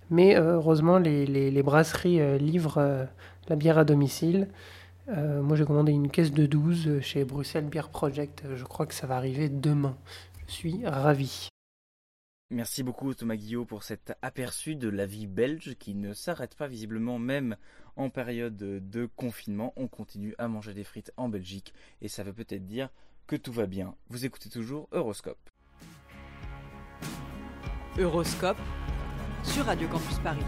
Mais euh, heureusement, les, brasseries livrent la bière à domicile. moi, j'ai commandé une caisse de 12 chez Bruxelles Beer Project. Je crois que ça va arriver demain. Je suis ravi. Merci beaucoup Thomas Guillot pour cet aperçu de la vie belge qui ne s'arrête pas visiblement même en période de confinement. On continue à manger des frites en Belgique et ça veut peut-être dire que tout va bien. Vous écoutez toujours Euroscope. Euroscope sur Radio Campus Paris.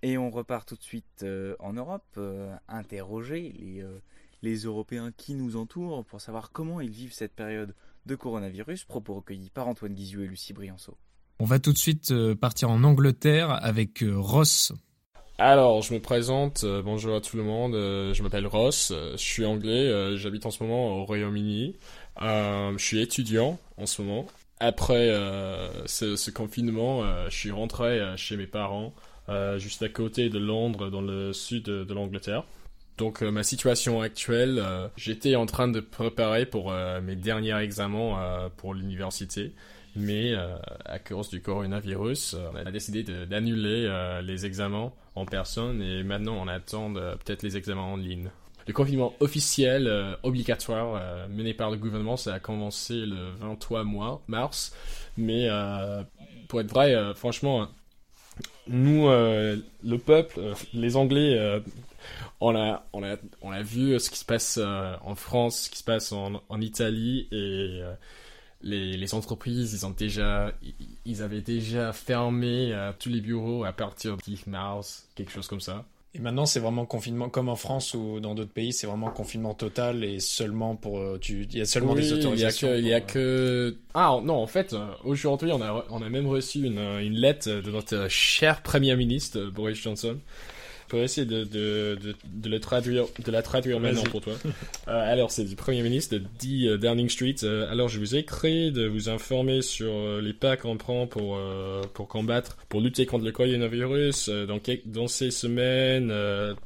Et on repart tout de suite euh, en Europe, euh, interroger les... Euh, les Européens qui nous entourent pour savoir comment ils vivent cette période de coronavirus, propos recueillis par Antoine Guizou et Lucie Brianceau. On va tout de suite euh, partir en Angleterre avec euh, Ross. Alors, je me présente, euh, bonjour à tout le monde, je m'appelle Ross, je suis anglais, j'habite en ce moment au Royaume-Uni, je suis étudiant en ce moment. Après ce, ce, confinement, je suis rentré chez mes parents, juste à côté de Londres, dans le sud de l'Angleterre. Donc euh, ma situation actuelle, euh, j'étais en train de préparer pour euh, mes derniers examens pour l'université, mais à cause du coronavirus, on a décidé d'annuler les examens en personne. Et maintenant on attend peut-être les examens en ligne. Le confinement officiel obligatoire mené par le gouvernement, ça a commencé le 23 mois, mars, mais pour être vrai, franchement, nous, le peuple, les Anglais, on a, on a, on a vu ce qui se passe euh, en France, ce qui se passe en, en Italie et euh, les, les, entreprises, ils ont déjà, ils avaient déjà fermé euh, tous les bureaux à partir de 10 mars, quelque chose comme ça. Et maintenant, c'est vraiment confinement, comme en France ou dans d'autres pays, c'est vraiment confinement total et seulement pour, tu, il y a seulement des autorisations. Il y a que, que, ah non, en fait, aujourd'hui, on a, on a même reçu une, une lettre de notre cher Premier ministre Boris Johnson peux essayer de, de, de, de, le traduire, de la traduire maintenant pour toi. euh, alors, c'est du Premier ministre de 10 euh, Downing Street. Euh, alors, je vous ai créé de vous informer sur les pas qu'on prend pour, pour combattre, pour lutter contre le coronavirus. dans, dans ces semaines,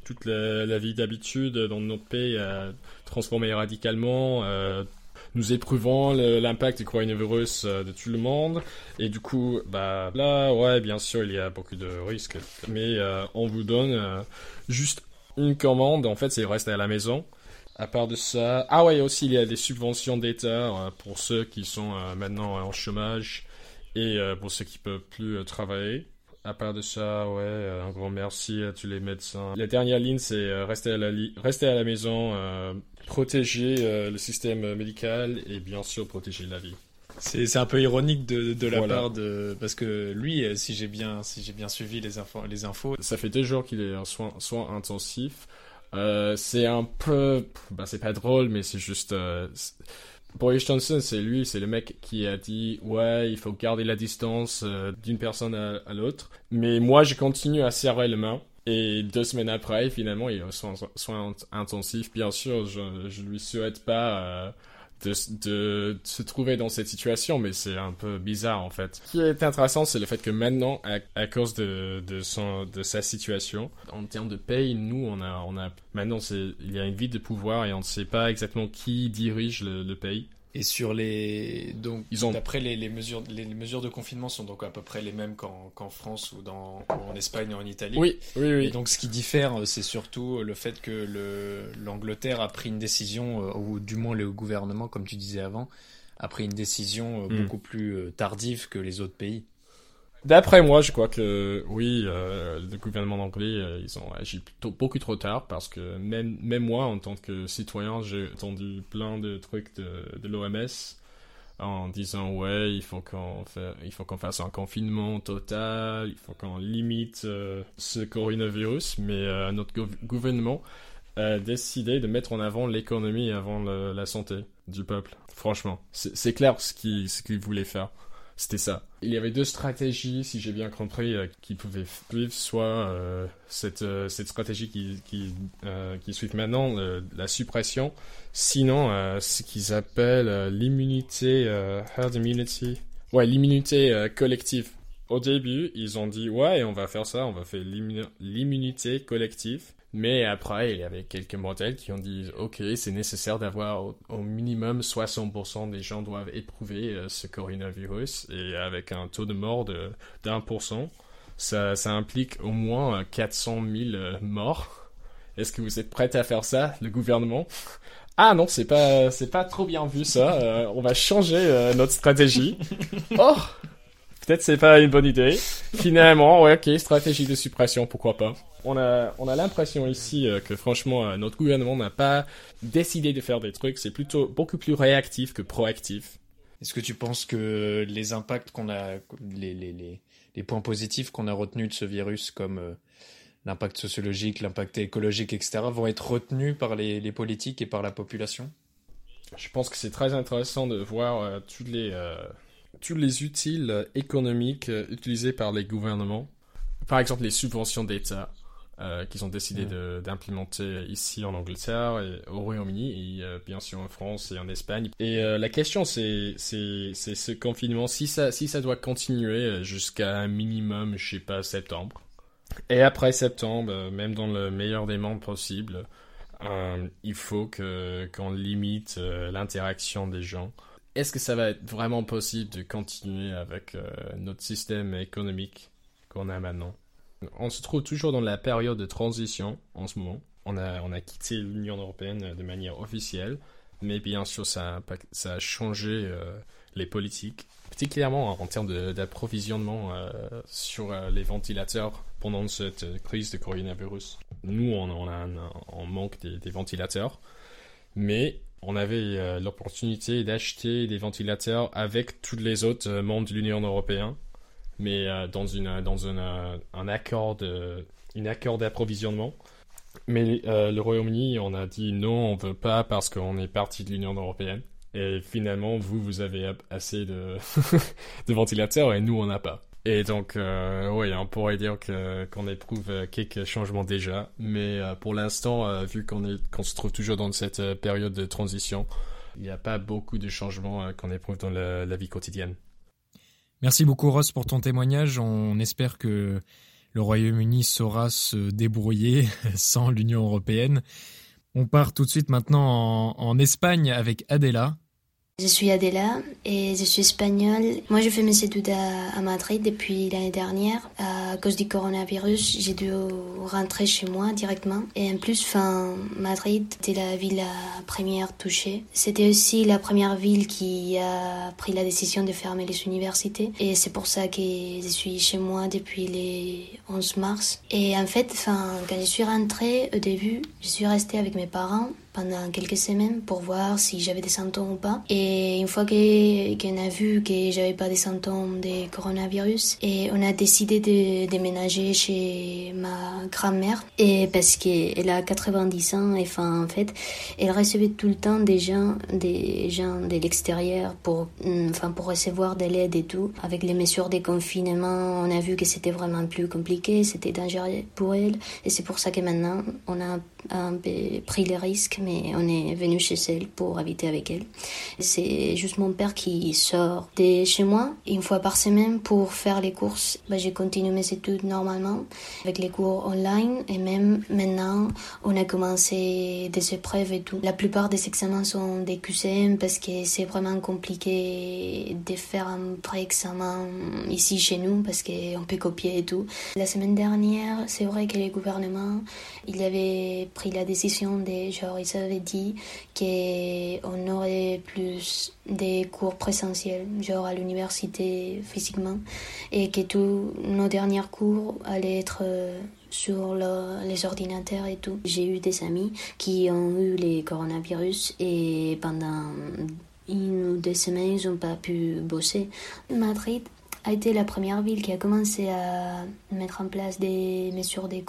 toute la, la vie d'habitude dans notre pays a transformé radicalement nous éprouvons l'impact du coronavirus euh, de tout le monde. Et du coup, bah là, ouais, bien sûr, il y a beaucoup de risques. Mais euh, on vous donne euh, juste une commande. En fait, c'est rester à la maison. À part de ça, ah ouais, aussi il y a des subventions d'État pour ceux qui sont maintenant en chômage et pour ceux qui peuvent plus travailler. À part de ça, ouais, un grand merci à tous les médecins. La dernière ligne, c'est rester à la rester à la maison, protéger euh, le système médical et bien sûr protéger la vie. C'est un peu ironique de, de la part de parce que lui, euh, si j'ai bien si j'ai bien suivi les infos, les infos, ça fait deux jours qu'il est en soins intensifs. Euh, c'est un peu, bah c'est pas drôle, mais c'est juste. Boris Johnson, c'est lui, c'est le mec qui a dit ouais, il faut garder la distance euh, d'une personne à, l'autre. Mais moi, je continue à serrer les mains. Et deux semaines après, finalement, il y a soins, soins intensifs. Bien sûr, je, je lui souhaite pas euh, de, se trouver dans cette situation, mais c'est un peu bizarre en fait. Ce qui est intéressant, c'est le fait que maintenant, à, cause de, son, de sa situation, en termes de paye, nous, on a, on a maintenant, il y a une vide de pouvoir et on ne sait pas exactement qui dirige le, le pays. Et sur les donc ont d'après les, les, mesures les mesures de confinement sont donc à peu près les mêmes qu'en qu'en France ou dans ou en Espagne et en Italie. Oui, oui, oui. Et donc ce qui diffère c'est surtout le fait que le l'Angleterre a pris une décision ou du moins le gouvernement comme tu disais avant a pris une décision mm. beaucoup plus tardive que les autres pays. D'après moi, je crois que oui, euh, le gouvernement anglais, euh, ils ont agi plutôt beaucoup trop tard parce que même, moi, en tant que citoyen, j'ai entendu plein de trucs de, l'OMS en disant ouais, il faut qu'on il faut qu'on fasse un confinement total, il faut qu'on limite euh, ce coronavirus, mais notre gouvernement a décidé de mettre en avant l'économie avant la santé du peuple. Franchement, c'est clair ce qu'il ce qu'il voulait faire c'était ça. Il y avait deux stratégies, si j'ai bien compris, euh, qui pouvaient suivre, soit euh, cette, euh, cette stratégie qui, qui, euh, qui suit maintenant, la suppression, sinon euh, ce qu'ils appellent l'immunité, herd immunity, ouais, l'immunité collective. Au début, ils ont dit, ouais, on va faire ça, on va faire l'immunité collective. Mais après, il y avait quelques modèles qui ont dit, OK, c'est nécessaire d'avoir au, minimum 60% des gens doivent éprouver euh, ce coronavirus et avec un taux de mort de d'un pour cent, ça, ça implique au moins 400 000 euh, morts. Est-ce que vous êtes prêts à faire ça, le gouvernement? Ah non, c'est pas c'est pas trop bien vu ça. Euh, on va changer notre stratégie. oh, peut-être c'est pas une bonne idée. Finalement, ouais, ok, stratégie de suppression, pourquoi pas on a, on a l'impression ici euh, que franchement, euh, notre gouvernement n'a pas décidé de faire des trucs. C'est plutôt beaucoup plus réactif que proactif. Est-ce que tu penses que les impacts qu'on a, les, les, les, les points positifs qu'on a retenus de ce virus, comme euh, l'impact sociologique, l'impact écologique, etc., vont être retenus par les, les politiques et par la population? Je pense que c'est très intéressant de voir euh, tous les, euh, tous les utiles économiques utilisés par les gouvernements. Par exemple, les subventions d'État euh, qu'ils ont décidé mm. d'implémenter ici en Angleterre, et au Royaume-Uni, et euh, bien sûr en France et en Espagne. Et euh, la question, c'est ce confinement, si ça, si ça doit continuer jusqu'à un minimum, je sais pas, septembre. Et après septembre, même dans le meilleur des mondes possible, il faut qu'on limite l'interaction des gens. Est-ce que ça va être vraiment possible de continuer avec notre système économique qu'on a maintenant? On se trouve toujours dans la période de transition en ce moment. On a, on a quitté l'Union européenne de manière officielle, mais bien sûr, ça a, changé euh, les politiques, particulièrement en termes d'approvisionnement euh, sur euh, les ventilateurs pendant cette crise de coronavirus. Nous, on, on, a on manque des, ventilateurs, mais on avait l'opportunité d'acheter des ventilateurs avec tous les autres membres de l'Union européenne mais euh, dans, une, dans une, euh, un accord de, une accord d'approvisionnement. Mais euh, le Royaume-Uni, on a dit non, on veut pas parce qu'on est parti de l'Union européenne. Et finalement, vous, vous avez assez de, de ventilateurs et nous, on n'a pas. Et donc, euh, oui, on pourrait dire qu'on éprouve quelques changements déjà, mais euh, pour l'instant, euh, vu qu'on se trouve toujours dans cette période de transition, il n'y a pas beaucoup de changements qu'on éprouve dans la, la vie quotidienne. Merci beaucoup Ross pour ton témoignage. On espère que le Royaume-Uni saura se débrouiller sans l'Union européenne. On part tout de suite maintenant en, en Espagne avec Adela. Je suis Adela et je suis espagnole. Moi, je fais mes études à, Madrid depuis l'année dernière. À cause du coronavirus, j'ai dû rentrer chez moi directement. Et en plus, fin, Madrid était la ville la première touchée. C'était aussi la première ville qui a pris la décision de fermer les universités. Et c'est pour ça que je suis chez moi depuis les 11 mars. Et en fait, fin, quand je suis rentrée au début, je suis restée avec mes parents pendant quelques semaines pour voir si j'avais des symptômes ou pas. Et une fois qu'on a vu que j'avais pas des symptômes de coronavirus, et on a décidé de déménager chez ma grand-mère et parce qu'elle a 90 ans et enfin, en fait, elle recevait tout le temps des gens, des gens de l'extérieur pour, enfin, pour recevoir de l'aide et tout. Avec les mesures de confinement, on a vu que c'était vraiment plus compliqué, c'était dangereux pour elle et c'est pour ça que maintenant on a peu pris les risques, mais on est venu chez elle pour habiter avec elle. C'est juste mon père qui sort de chez moi une fois par semaine pour faire les courses. Bah, j'ai continué mes études normalement avec les cours online et même maintenant on a commencé des épreuves et tout. La plupart des examens sont des QCM parce que c'est vraiment compliqué de faire un pré-examen ici chez nous parce qu'on peut copier et tout. La semaine dernière, c'est vrai que les gouvernements, il avait pris la décision de, genre, ils avaient dit qu'on aurait plus des cours présentiels, genre à l'université physiquement, et que tous nos derniers cours allaient être euh, sur les ordinateurs et tout. J'ai eu des amis qui ont eu les coronavirus et pendant une ou deux semaines, ils n'ont pas pu bosser. Madrid a été la première ville qui a commencé à mettre en place des mesures de,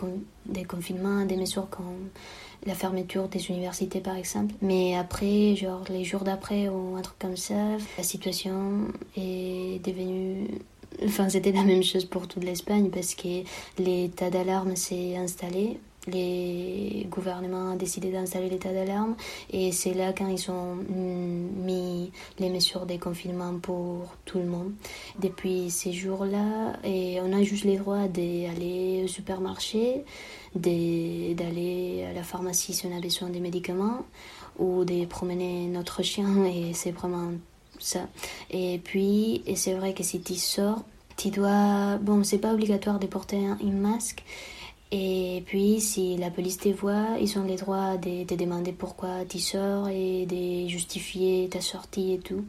des confinements, des mesures comme la fermeture des universités par exemple. Mais après, genre les jours d'après ou un truc comme ça, la situation est devenue Enfin, c'était la même chose pour toute l'Espagne parce que l'état d'alarme s'est installé les gouvernements ont décidé d'installer l'état d'alarme et c'est là quand ils ont mis les mesures de confinement pour tout le monde. Depuis ces jours-là, on a juste les droits d'aller au supermarché, d'aller à la pharmacie si on a besoin des médicaments ou de promener notre chien et c'est vraiment ça. Et puis, c'est vrai que si tu sors, tu dois... Bon, c'est pas obligatoire de porter un masque, et puis, si la police te voit, ils ont le droit de te demander pourquoi tu sors et de justifier ta sortie et tout.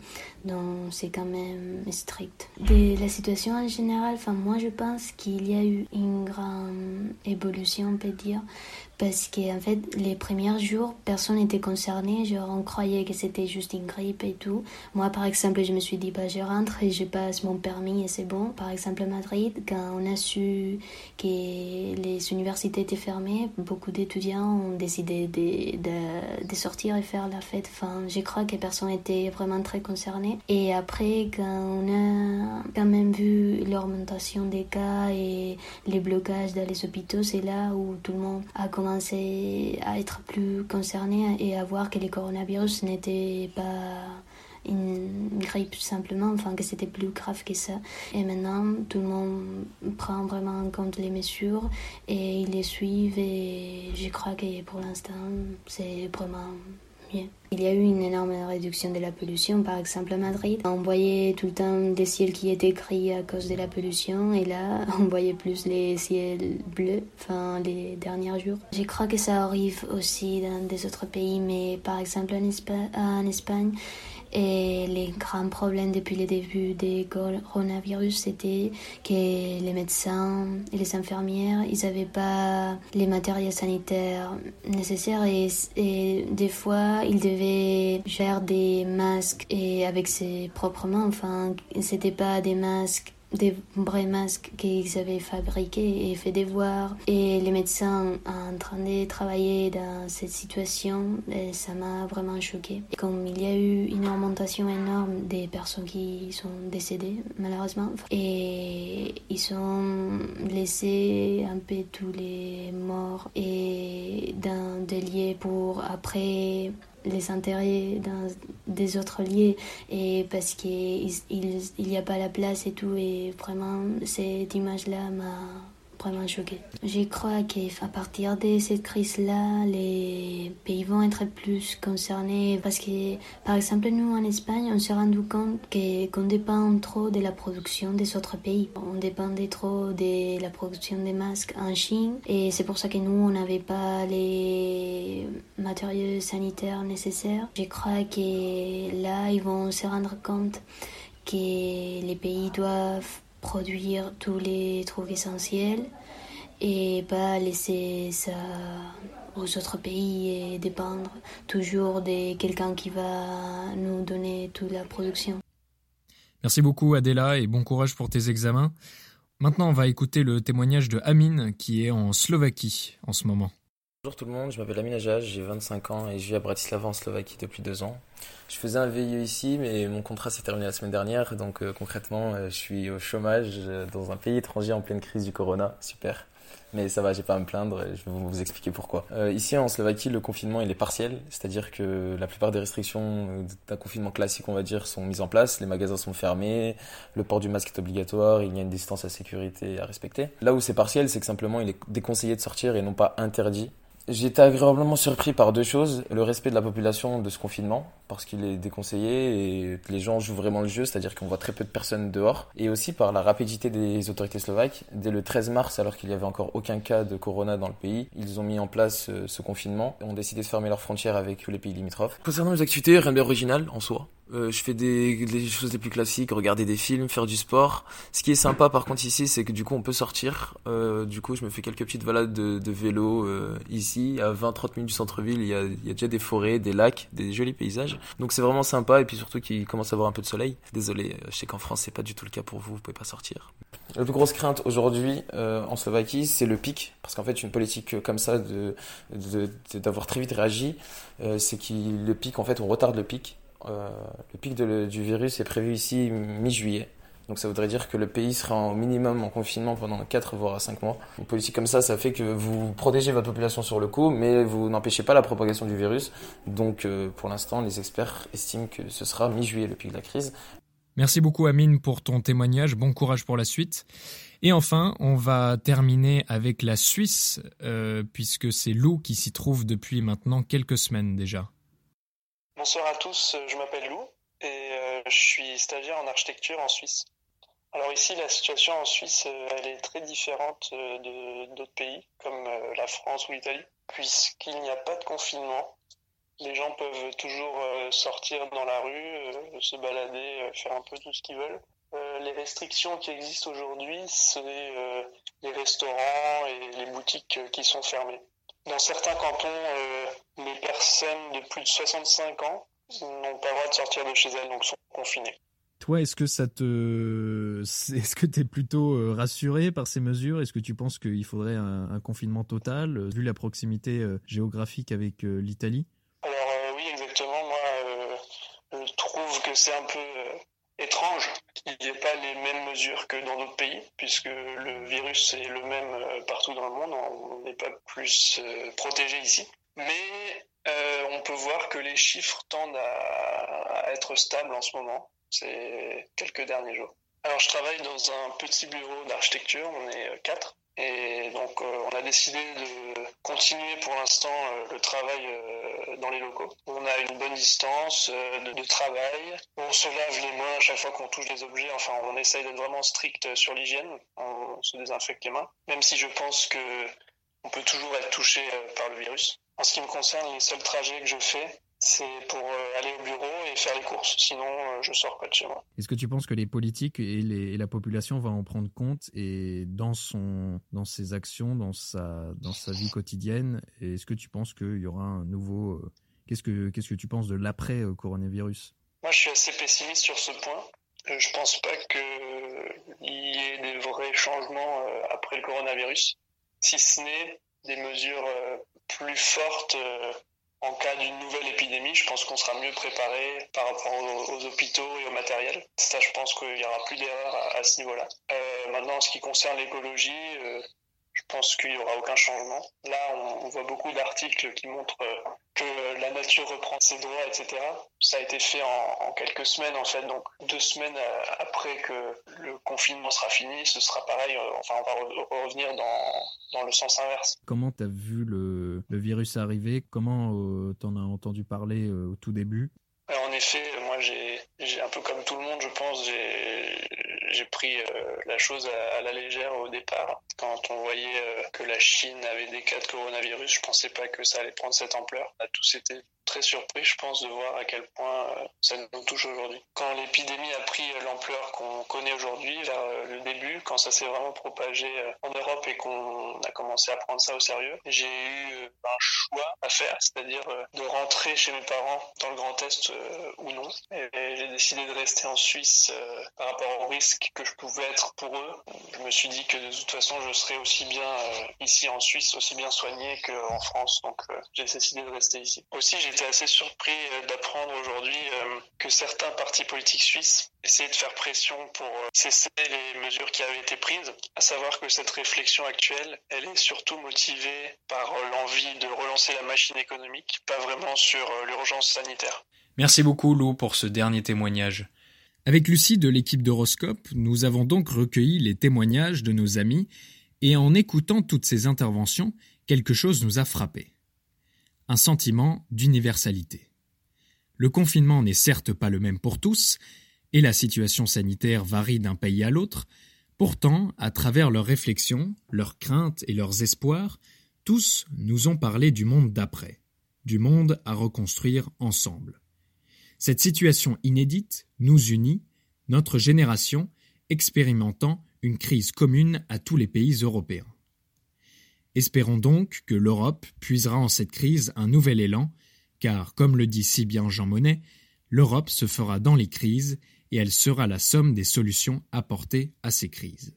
Donc, c'est quand même strict. De la situation en général, enfin, moi, je pense qu'il y a eu une grande évolution, on peut dire, parce que en fait les premiers jours personne n'était concerné. Genre on croyait que c'était juste une grippe et tout. Moi par exemple je me suis dit bah je rentre et je passe mon permis et c'est bon. Par exemple à Madrid quand on a su que les universités étaient fermées beaucoup d'étudiants ont décidé de, de, de, sortir et faire la fête. Enfin je crois que personne n'était vraiment très concerné. Et après quand on a quand même vu l'augmentation des cas et les blocages dans les hôpitaux c'est là où tout le monde a commencé à être plus concerné et à voir que les coronavirus n'étaient pas une grippe simplement, enfin que c'était plus grave que ça. Et maintenant, tout le monde prend vraiment en compte les mesures et ils les suivent et je crois que pour l'instant, c'est vraiment il y a eu une énorme réduction de la pollution, par exemple à Madrid. On voyait tout le temps des ciels qui étaient gris à cause de la pollution, et là, on voyait plus les ciels bleus, enfin les derniers jours. Je crois que ça arrive aussi dans des autres pays, mais par exemple en, en Espagne, et les grands problèmes depuis le début des coronavirus, c'était que les médecins et les infirmières, ils n'avaient pas les matériels sanitaires nécessaires et, et, des fois, ils devaient faire des masques et avec ses propres mains. Enfin, c'était pas des masques des vrais masques qu'ils avaient fabriqués et fait devoir et les médecins en train de travailler dans cette situation ça m'a vraiment choqué comme il y a eu une augmentation énorme des personnes qui sont décédées malheureusement et ils ont laissé un peu tous les morts et dans des lieux pour après les intérêts des autres lieux et parce qu'il il, n'y a pas la place et tout. Et vraiment cette image là m'a vraiment. Je crois qu'à partir de cette crise-là, les pays vont être plus concernés parce que, par exemple, nous en Espagne, on s'est rendu compte qu'on dépend trop de la production des autres pays. On dépendait trop de la production des masques en Chine et c'est pour ça que nous, on n'avait pas les matériaux sanitaires nécessaires. Je crois que là, ils vont se rendre compte que les pays doivent produire tous les trucs essentiels et pas laisser ça aux autres pays et dépendre toujours de quelqu'un qui va nous donner toute la production. Merci beaucoup Adela et bon courage pour tes examens. Maintenant, on va écouter le témoignage de Amine qui est en Slovaquie en ce moment. Bonjour tout le monde, je m'appelle Amine Ajaj, j'ai 25 ans et je vis à Bratislava en Slovaquie depuis deux ans. Je faisais un VIE ici, mais mon contrat s'est terminé la semaine dernière, donc euh, concrètement, euh, je suis au chômage euh, dans un pays étranger en pleine crise du corona. Super. Mais ça va, j'ai pas à me plaindre, je vais vous expliquer pourquoi. Ici en Slovaquie, le confinement il est partiel, c'est-à-dire que la plupart des restrictions d'un confinement classique, on va dire, sont mises en place. Les magasins sont fermés, le port du masque est obligatoire, il y a une distance à sécurité à respecter. Là où c'est partiel, c'est que simplement il est déconseillé de sortir et non pas interdit. J'ai été agréablement surpris par deux choses. Le respect de la population de ce confinement, parce qu'il est déconseillé et les gens jouent vraiment le jeu, c'est-à-dire qu'on voit très peu de personnes dehors. Et aussi par la rapidité des autorités slovaques. Dès le 13 mars, alors qu'il n'y avait encore aucun cas de corona dans le pays, ils ont mis en place euh, ce confinement et ont décidé de fermer leurs frontières avec tous les pays limitrophes. Concernant les activités, rien d'original en soi. Euh, je fais des, des, choses les plus classiques, regarder des films, faire du sport. Ce qui est sympa par contre ici, c'est que du coup on peut sortir. Euh, du coup je me fais quelques petites balades de, de vélo euh, ici. À 20-30 minutes du centre-ville, il y a, y a déjà des forêts, des lacs, des jolis paysages. Donc c'est vraiment sympa et puis surtout qu'il commence à avoir un peu de soleil. Désolé, je sais qu'en France c'est pas du tout le cas pour vous, vous pouvez pas sortir. La plus grosse crainte aujourd'hui euh, en Slovaquie, c'est le pic, parce qu'en fait une politique comme ça de d'avoir très vite réagi, euh, c'est qu'il le pic en fait on retarde le pic. Euh, le pic du virus est prévu ici mi-juillet. Donc ça voudrait dire que le pays sera au minimum en confinement pendant 4 voire 5 mois. Une politique comme ça, ça fait que vous protégez votre population sur le coup, mais vous n'empêchez pas la propagation du virus. Donc euh, pour l'instant, les experts estiment que ce sera mi-juillet le pic de la crise. Merci beaucoup Amine pour ton témoignage, bon courage pour la suite. Et enfin, on va terminer avec la Suisse, euh, puisque c'est Lou qui s'y trouve depuis maintenant quelques semaines déjà. Bonsoir à tous, je m'appelle Lou et euh, je suis stagiaire en architecture en Suisse. Alors ici, la situation en Suisse, euh, elle est très différente euh, de d'autres pays comme la France ou l'Italie, puisqu'il n'y a pas de confinement. Les gens peuvent toujours sortir dans la rue, se balader, faire un peu tout ce qu'ils veulent. les restrictions qui existent aujourd'hui, c'est les restaurants et les boutiques qui sont fermées. Dans certains cantons, les personnes de plus de 65 ans n'ont pas le droit de sortir de chez elles, donc sont confinées. Toi, est-ce que ça te, est-ce que tu es plutôt euh, rassuré par ces mesures? Est-ce que tu penses qu'il faudrait un, un, confinement total, euh, vu la proximité euh, géographique avec l'Italie? Alors oui, exactement. Moi, je trouve que c'est un peu étrange qu'il n'y ait pas les mêmes mesures que dans d'autres pays, puisque le virus est le même partout dans le monde. On n'est pas plus protégé ici. Mais euh, on peut voir que les chiffres tendent à, être stables en ce moment ces quelques derniers jours. Alors, je travaille dans un petit bureau d'architecture, on est quatre. Et donc, euh, on a décidé de continuer pour l'instant euh, le travail euh, dans les locaux. On a une bonne distance de, travail. On se lave les mains à chaque fois qu'on touche des objets. Enfin, on essaye d'être vraiment strict sur l'hygiène. On se désinfecte les mains. Même si je pense que on peut toujours être touché par le virus. En ce qui me concerne, les seuls trajets que je fais, c'est pour aller au bureau et faire les courses. Sinon, je sors pas de chez moi. Est-ce que tu penses que les politiques et, les, et, la population vont en prendre compte et dans son, dans ses actions, dans sa, dans sa vie quotidienne Est-ce que tu penses qu'il y aura un nouveau Qu'est-ce que, qu'est-ce que tu penses de l'après coronavirus? Moi, je suis assez pessimiste sur ce point. Je pense pas qu'il y ait des vrais changements après le coronavirus, si ce n'est des mesures plus fortes en cas d'une nouvelle épidémie, je pense qu'on sera mieux préparé par rapport aux, aux, hôpitaux et au matériel. Ça, je pense qu'il y aura plus d'erreurs à, ce niveau-là. Euh, maintenant, en ce qui concerne l'écologie, euh, je pense qu'il n'y aura aucun changement. Là, on, voit beaucoup d'articles qui montrent euh, que la nature reprend ses droits, etc. Ça a été fait en, en, quelques semaines, en fait. Donc, deux semaines après que le confinement sera fini, ce sera pareil. Enfin, on va revenir dans, dans le sens inverse. Comment tu as vu le, virus arriver Comment euh, t'en as entendu parler euh, au tout début? En effet, moi, j'ai un peu comme tout le monde, je pense, j'ai pris la chose à, la légère au départ. Quand on voyait que la Chine avait des cas de coronavirus, je pensais pas que ça allait prendre cette ampleur. On a tous été très surpris, je pense, de voir à quel point euh, ça nous touche aujourd'hui. Quand l'épidémie a pris euh, l'ampleur qu'on connaît aujourd'hui, vers euh, le début, quand ça s'est vraiment propagé en Europe et qu'on a commencé à prendre ça au sérieux, j'ai eu un choix à faire, c'est-à-dire de rentrer chez mes parents dans le Grand Est ou non. J'ai décidé de rester en Suisse par rapport au risque que je pouvais être pour eux. Je me suis dit que de toute façon, je serais aussi bien ici en Suisse, aussi bien soigné qu'en France. Donc j'ai décidé de rester ici. Aussi, été assez surpris euh, d'apprendre aujourd'hui euh, que certains partis politiques suisses essayaient de faire pression pour euh, cesser les mesures qui avaient été prises, à savoir que cette réflexion actuelle, elle est surtout motivée par l'envie de relancer la machine économique, pas vraiment sur l'urgence sanitaire. Merci beaucoup Lou pour ce dernier témoignage. Avec Lucie de l'équipe d'Horoscope, nous avons donc recueilli les témoignages de nos amis et en écoutant toutes ces interventions, quelque chose nous a frappé un sentiment d'universalité. Le confinement n'est certes pas le même pour tous, et la situation sanitaire varie d'un pays à l'autre, pourtant, à travers leurs réflexions, leurs craintes et leurs espoirs, tous nous ont parlé du monde d'après, du monde à reconstruire ensemble. Cette situation inédite nous unit, notre génération expérimentant une crise commune à tous les pays européens. Espérons donc que l'Europe puisera en cette crise un nouvel élan, car, comme le dit si bien Jean Monnet, l'Europe se fera dans les crises et elle sera la somme des solutions apportées à ces crises.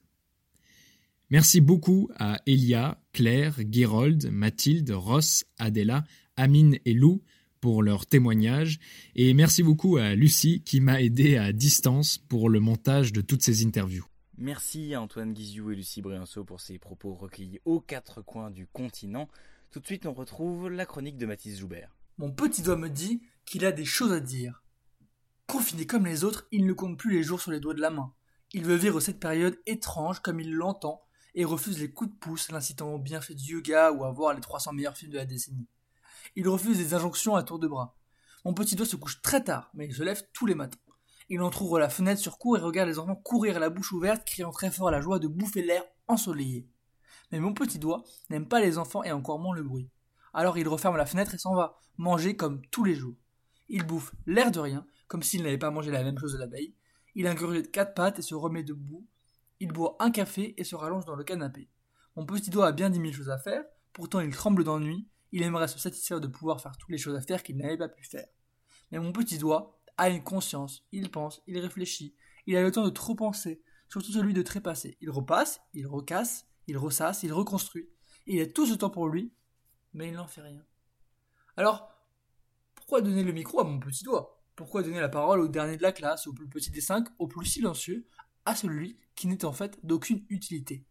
Merci beaucoup à Elia, Claire, Girold, Mathilde, Ross, Adela, Amine et Lou pour leurs témoignages et merci beaucoup à Lucie qui m'a aidé à distance pour le montage de toutes ces interviews. Merci à Antoine Guizou et Lucie Brianceau pour ces propos recueillis aux quatre coins du continent. Tout de suite, on retrouve la chronique de Mathis Joubert. Mon petit doigt me dit qu'il a des choses à dire. Confiné comme les autres, il ne compte plus les jours sur les doigts de la main. Il veut vivre cette période étrange comme il l'entend et refuse les coups de pouce l'incitant au bienfait du yoga ou à voir les 300 meilleurs films de la décennie. Il refuse des injonctions à tour de bras. Mon petit doigt se couche très tard, mais il se lève tous les matins. Il entr'ouvre la fenêtre sur cour et regarde les enfants courir la bouche ouverte, criant très fort la joie de bouffer l'air ensoleillé. Mais mon petit doigt n'aime pas les enfants et encore moins le bruit. Alors il referme la fenêtre et s'en va, manger comme tous les jours. Il bouffe l'air de rien, comme s'il n'avait pas mangé la même chose de la veille. Il ingurgite quatre pattes et se remet debout. Il boit un café et se rallonge dans le canapé. Mon petit doigt a bien dix mille choses à faire, pourtant il tremble d'ennui, il aimerait se satisfaire de pouvoir faire toutes les choses à faire qu'il n'avait pas pu faire. Mais mon petit doigt a une conscience, il pense, il réfléchit, il a le temps de trop penser, surtout celui de trépasser. Il repasse, il recasse, il ressasse, il reconstruit. il a tout ce temps pour lui, mais il n'en fait rien. Alors, pourquoi donner le micro à mon petit doigt? Pourquoi donner la parole au dernier de la classe, au plus petit des cinq, au plus silencieux, à celui qui n'est en fait d'aucune utilité?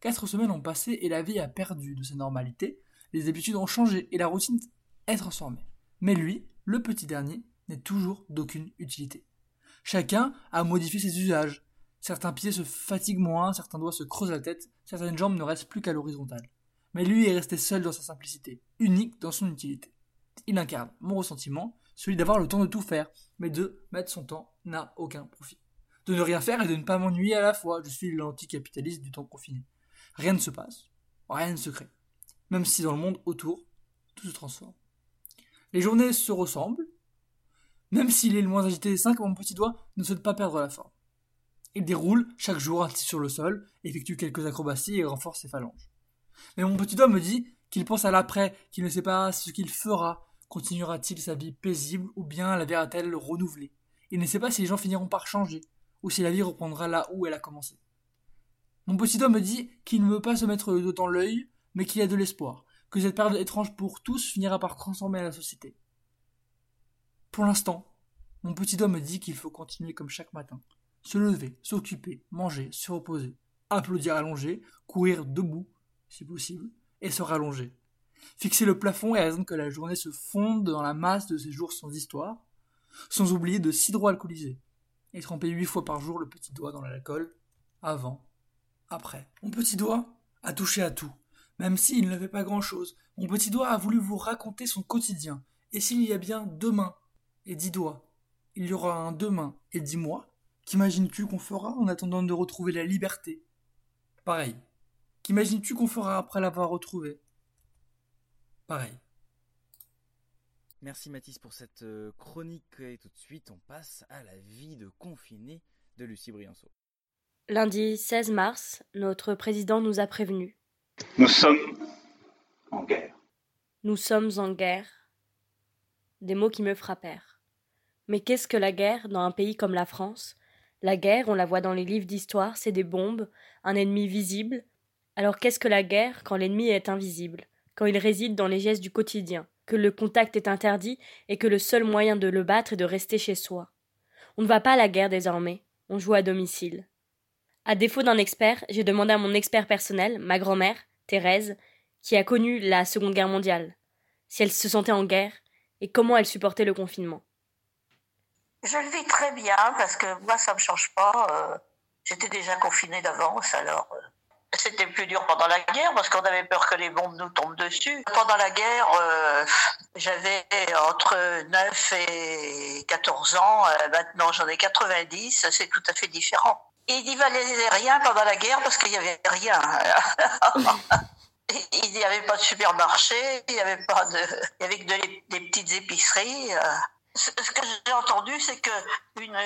Quatre semaines ont passé et la vie a perdu de sa normalité, les habitudes ont changé et la routine est transformée. Mais lui, le petit dernier n'est toujours d'aucune utilité. Chacun a modifié ses usages. Certains pieds se fatiguent moins, certains doigts se creusent la tête, certaines jambes ne restent plus qu'à l'horizontale. Mais lui est resté seul dans sa simplicité, unique dans son utilité. Il incarne mon ressentiment, celui d'avoir le temps de tout faire, mais de mettre son temps n'a aucun profit. De ne rien faire et de ne pas m'ennuyer à la fois, je suis l'anticapitaliste du temps confiné. Rien ne se passe, rien ne se crée. Même si dans le monde autour, tout se transforme. Les journées se ressemblent. Même s'il est le moins agité des cinq, mon petit doigt ne souhaite pas perdre la forme. Il déroule chaque jour un sur le sol, effectue quelques acrobaties et renforce ses phalanges. Mais mon petit doigt me dit qu'il pense à l'après, qu'il ne sait pas ce qu'il fera. Continuera-t-il sa vie paisible ou bien la verra-t-elle renouvelée? Il ne sait pas si les gens finiront par changer ou si la vie reprendra là où elle a commencé. Mon petit doigt me dit qu'il ne veut pas se mettre le dos dans l'œil, mais qu'il a de l'espoir, que cette période étrange pour tous finira par transformer la société. Pour l'instant, mon petit doigt me dit qu'il faut continuer comme chaque matin. Se lever, s'occuper, manger, se reposer, applaudir allongé, courir debout, si possible, et se rallonger. Fixer le plafond et attendre que la journée se fonde dans la masse de ces jours sans histoire, sans oublier de s'hydroalcooliser, et tremper huit fois par jour le petit doigt dans l'alcool, avant, après. Mon petit doigt a touché à tout, même s'il ne fait pas grand-chose. Mon petit doigt a voulu vous raconter son quotidien. Et s'il y a bien deux mains et dix doigts il y aura un demain, et dis-moi, qu'imagines-tu qu'on fera en attendant de retrouver la liberté? Pareil. Qu'imagines-tu qu'on fera après l'avoir retrouvée? Pareil. Merci Mathis pour cette euh, chronique et tout de suite on passe à la vie de confiné de Lucie Brianceau. Lundi 16 mars, notre président nous a prévenus. Nous sommes en guerre. Nous sommes en guerre. Des mots qui me frappèrent. Mais qu'est-ce que la guerre dans un pays comme la France? La guerre, on la voit dans les livres d'histoire, c'est des bombes, un ennemi visible. Alors qu'est-ce que la guerre quand l'ennemi est invisible, quand il réside dans les gestes du quotidien que le contact est interdit et que le seul moyen de le battre est de rester chez soi. On ne va pas à la guerre désormais, on joue à domicile. À défaut d'un expert, j'ai demandé à mon expert personnel, ma grand-mère, Thérèse, qui a connu la Seconde Guerre mondiale, si elle se sentait en guerre et comment elle supportait le confinement. Je le vis très bien parce que moi ça me change pas. Euh, j'étais déjà confinée d'avance alors. Euh, c'était plus dur pendant la guerre parce qu'on avait peur que les bombes nous tombent dessus. Pendant la guerre, euh, j'avais entre 9 et 14 ans. Maintenant, j'en ai 90. C'est tout à fait différent. Il n'y valait rien pendant la guerre parce qu'il n'y avait rien. il n'y avait pas de supermarché, il n'y avait pas de, il y avait que des petites épiceries. Euh. Ce que j'ai entendu, c'est que une,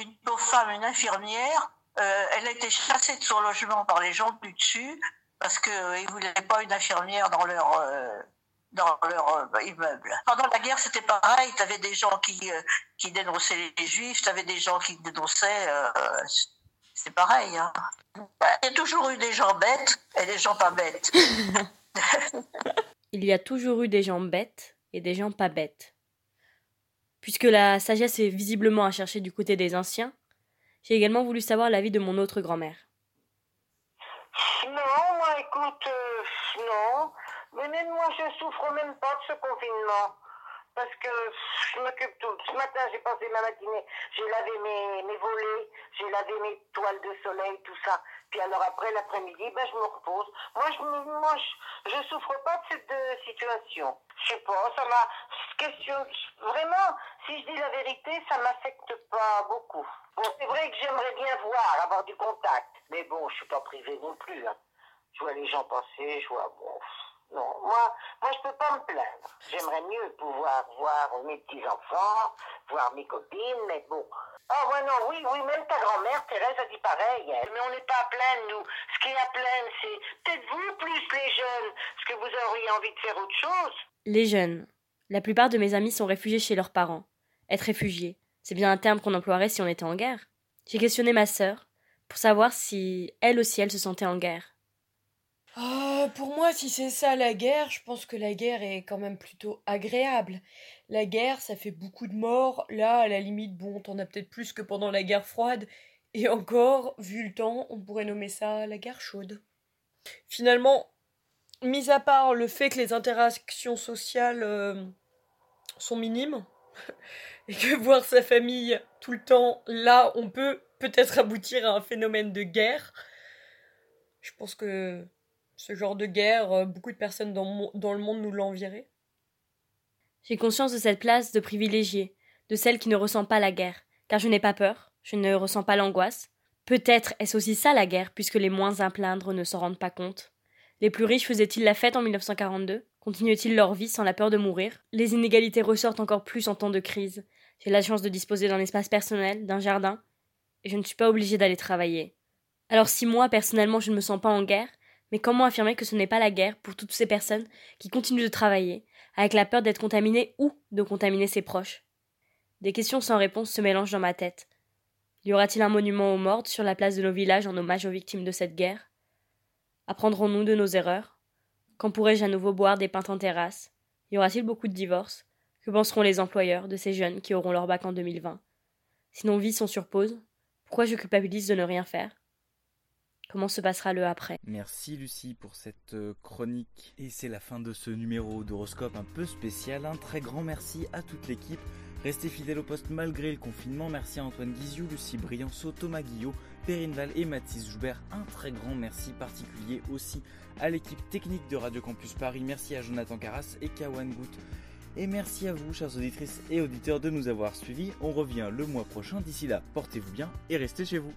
une pauvre femme, une infirmière, euh, elle a été chassée de son logement par les gens du dessus parce qu'ils euh, ne voulaient pas une infirmière dans leur, euh, dans leur immeuble. Pendant la guerre, c'était pareil. Tu avais des gens qui, qui dénonçaient les juifs, tu avais des gens qui dénonçaient. c'est pareil. Hein. Il y a toujours eu des gens bêtes et des gens pas bêtes. Il y a toujours eu des gens bêtes et des gens pas bêtes. Puisque la sagesse est visiblement à chercher du côté des anciens, j'ai également voulu savoir l'avis de mon autre grand-mère. Non, moi, écoute, euh, non. Mais même moi, je souffre même pas de ce confinement. Parce que je m'occupe tout. Ce matin, j'ai passé ma matinée, j'ai lavé mes, mes volets, j'ai lavé mes toiles de soleil, tout ça. Puis alors après, l'après-midi, ben, je me repose. Moi, je, moi, je, je souffre pas de cette euh, situation. Je sais pas, ça m'a... Question, vraiment, si je dis la vérité, ça m'affecte pas beaucoup. Bon, c'est vrai que j'aimerais bien voir, avoir du contact. Mais bon, je suis pas privé non plus. Hein. Je vois les gens passer, je vois... Bon, non, moi, moi je peux pas me plaindre. J'aimerais mieux pouvoir voir mes petits-enfants, voir mes copines, mais bon. Ah ouais, non, oui, oui, même ta grand-mère, Thérèse, a dit pareil. Mais on n'est pas à plaindre, nous. Ce qui est à plaindre, c'est peut-être vous plus les jeunes, parce que vous auriez envie de faire autre chose? Les jeunes. La plupart de mes amis sont réfugiés chez leurs parents. Être réfugié, c'est bien un terme qu'on emploierait si on était en guerre. J'ai questionné ma sœur pour savoir si elle aussi elle se sentait en guerre. Ah, pour moi, si c'est ça la guerre, je pense que la guerre est quand même plutôt agréable. La guerre, ça fait beaucoup de morts. Là, à la limite, bon, t'en as peut-être plus que pendant la guerre froide. Et encore, vu le temps, on pourrait nommer ça la guerre chaude. Finalement, mis à part le fait que les interactions sociales euh, sont minimes, et que voir sa famille tout le temps, là, on peut peut-être aboutir à un phénomène de guerre. Je pense que ce genre de guerre, euh, beaucoup de personnes dans, le monde nous l'envieraient. J'ai conscience de cette place de privilégiée, de celle qui ne ressent pas la guerre, car je n'ai pas peur, je ne ressens pas l'angoisse. Peut-être est-ce aussi ça la guerre, puisque les moins à plaindre ne s'en rendent pas compte. Les plus riches faisaient-ils la fête en 1942 Continuaient-ils leur vie sans la peur de mourir? Les inégalités ressortent encore plus en temps de crise. J'ai la chance de disposer d'un espace personnel, d'un jardin, et je ne suis pas obligée d'aller travailler. Alors si moi, personnellement, je ne me sens pas en guerre, mais comment affirmer que ce n'est pas la guerre pour toutes ces personnes qui continuent de travailler, avec la peur d'être contaminées ou de contaminer ses proches? Des questions sans réponse se mélangent dans ma tête. Y aura-t-il un monument aux morts sur la place de nos villages en hommage aux victimes de cette guerre? Apprendrons-nous de nos erreurs? Quand pourrai-je à nouveau boire des pintes en terrasse? Y aura-t-il beaucoup de divorces? Que penseront les employeurs de ces jeunes qui auront leur bac en 2020 Si nos vies sont sur pause, pourquoi je culpabilise de ne rien faire? Comment se passera le après. Merci Lucie pour cette euh, chronique. Et c'est la fin de ce numéro d'horoscope un peu spécial. Un très grand merci à toute l'équipe. Restez fidèles au poste malgré le confinement. Merci à Antoine Guiziou, Lucie Brianceau, Thomas Guillot, Perrine Val et Mathis Joubert. Un très grand merci particulier aussi à l'équipe technique de Radio Campus Paris. Merci à Jonathan Carras et Kawan Gout. Et merci à vous, chères auditrices et auditeurs, de nous avoir suivis. On revient le mois prochain. D'ici là, portez-vous bien et restez chez vous.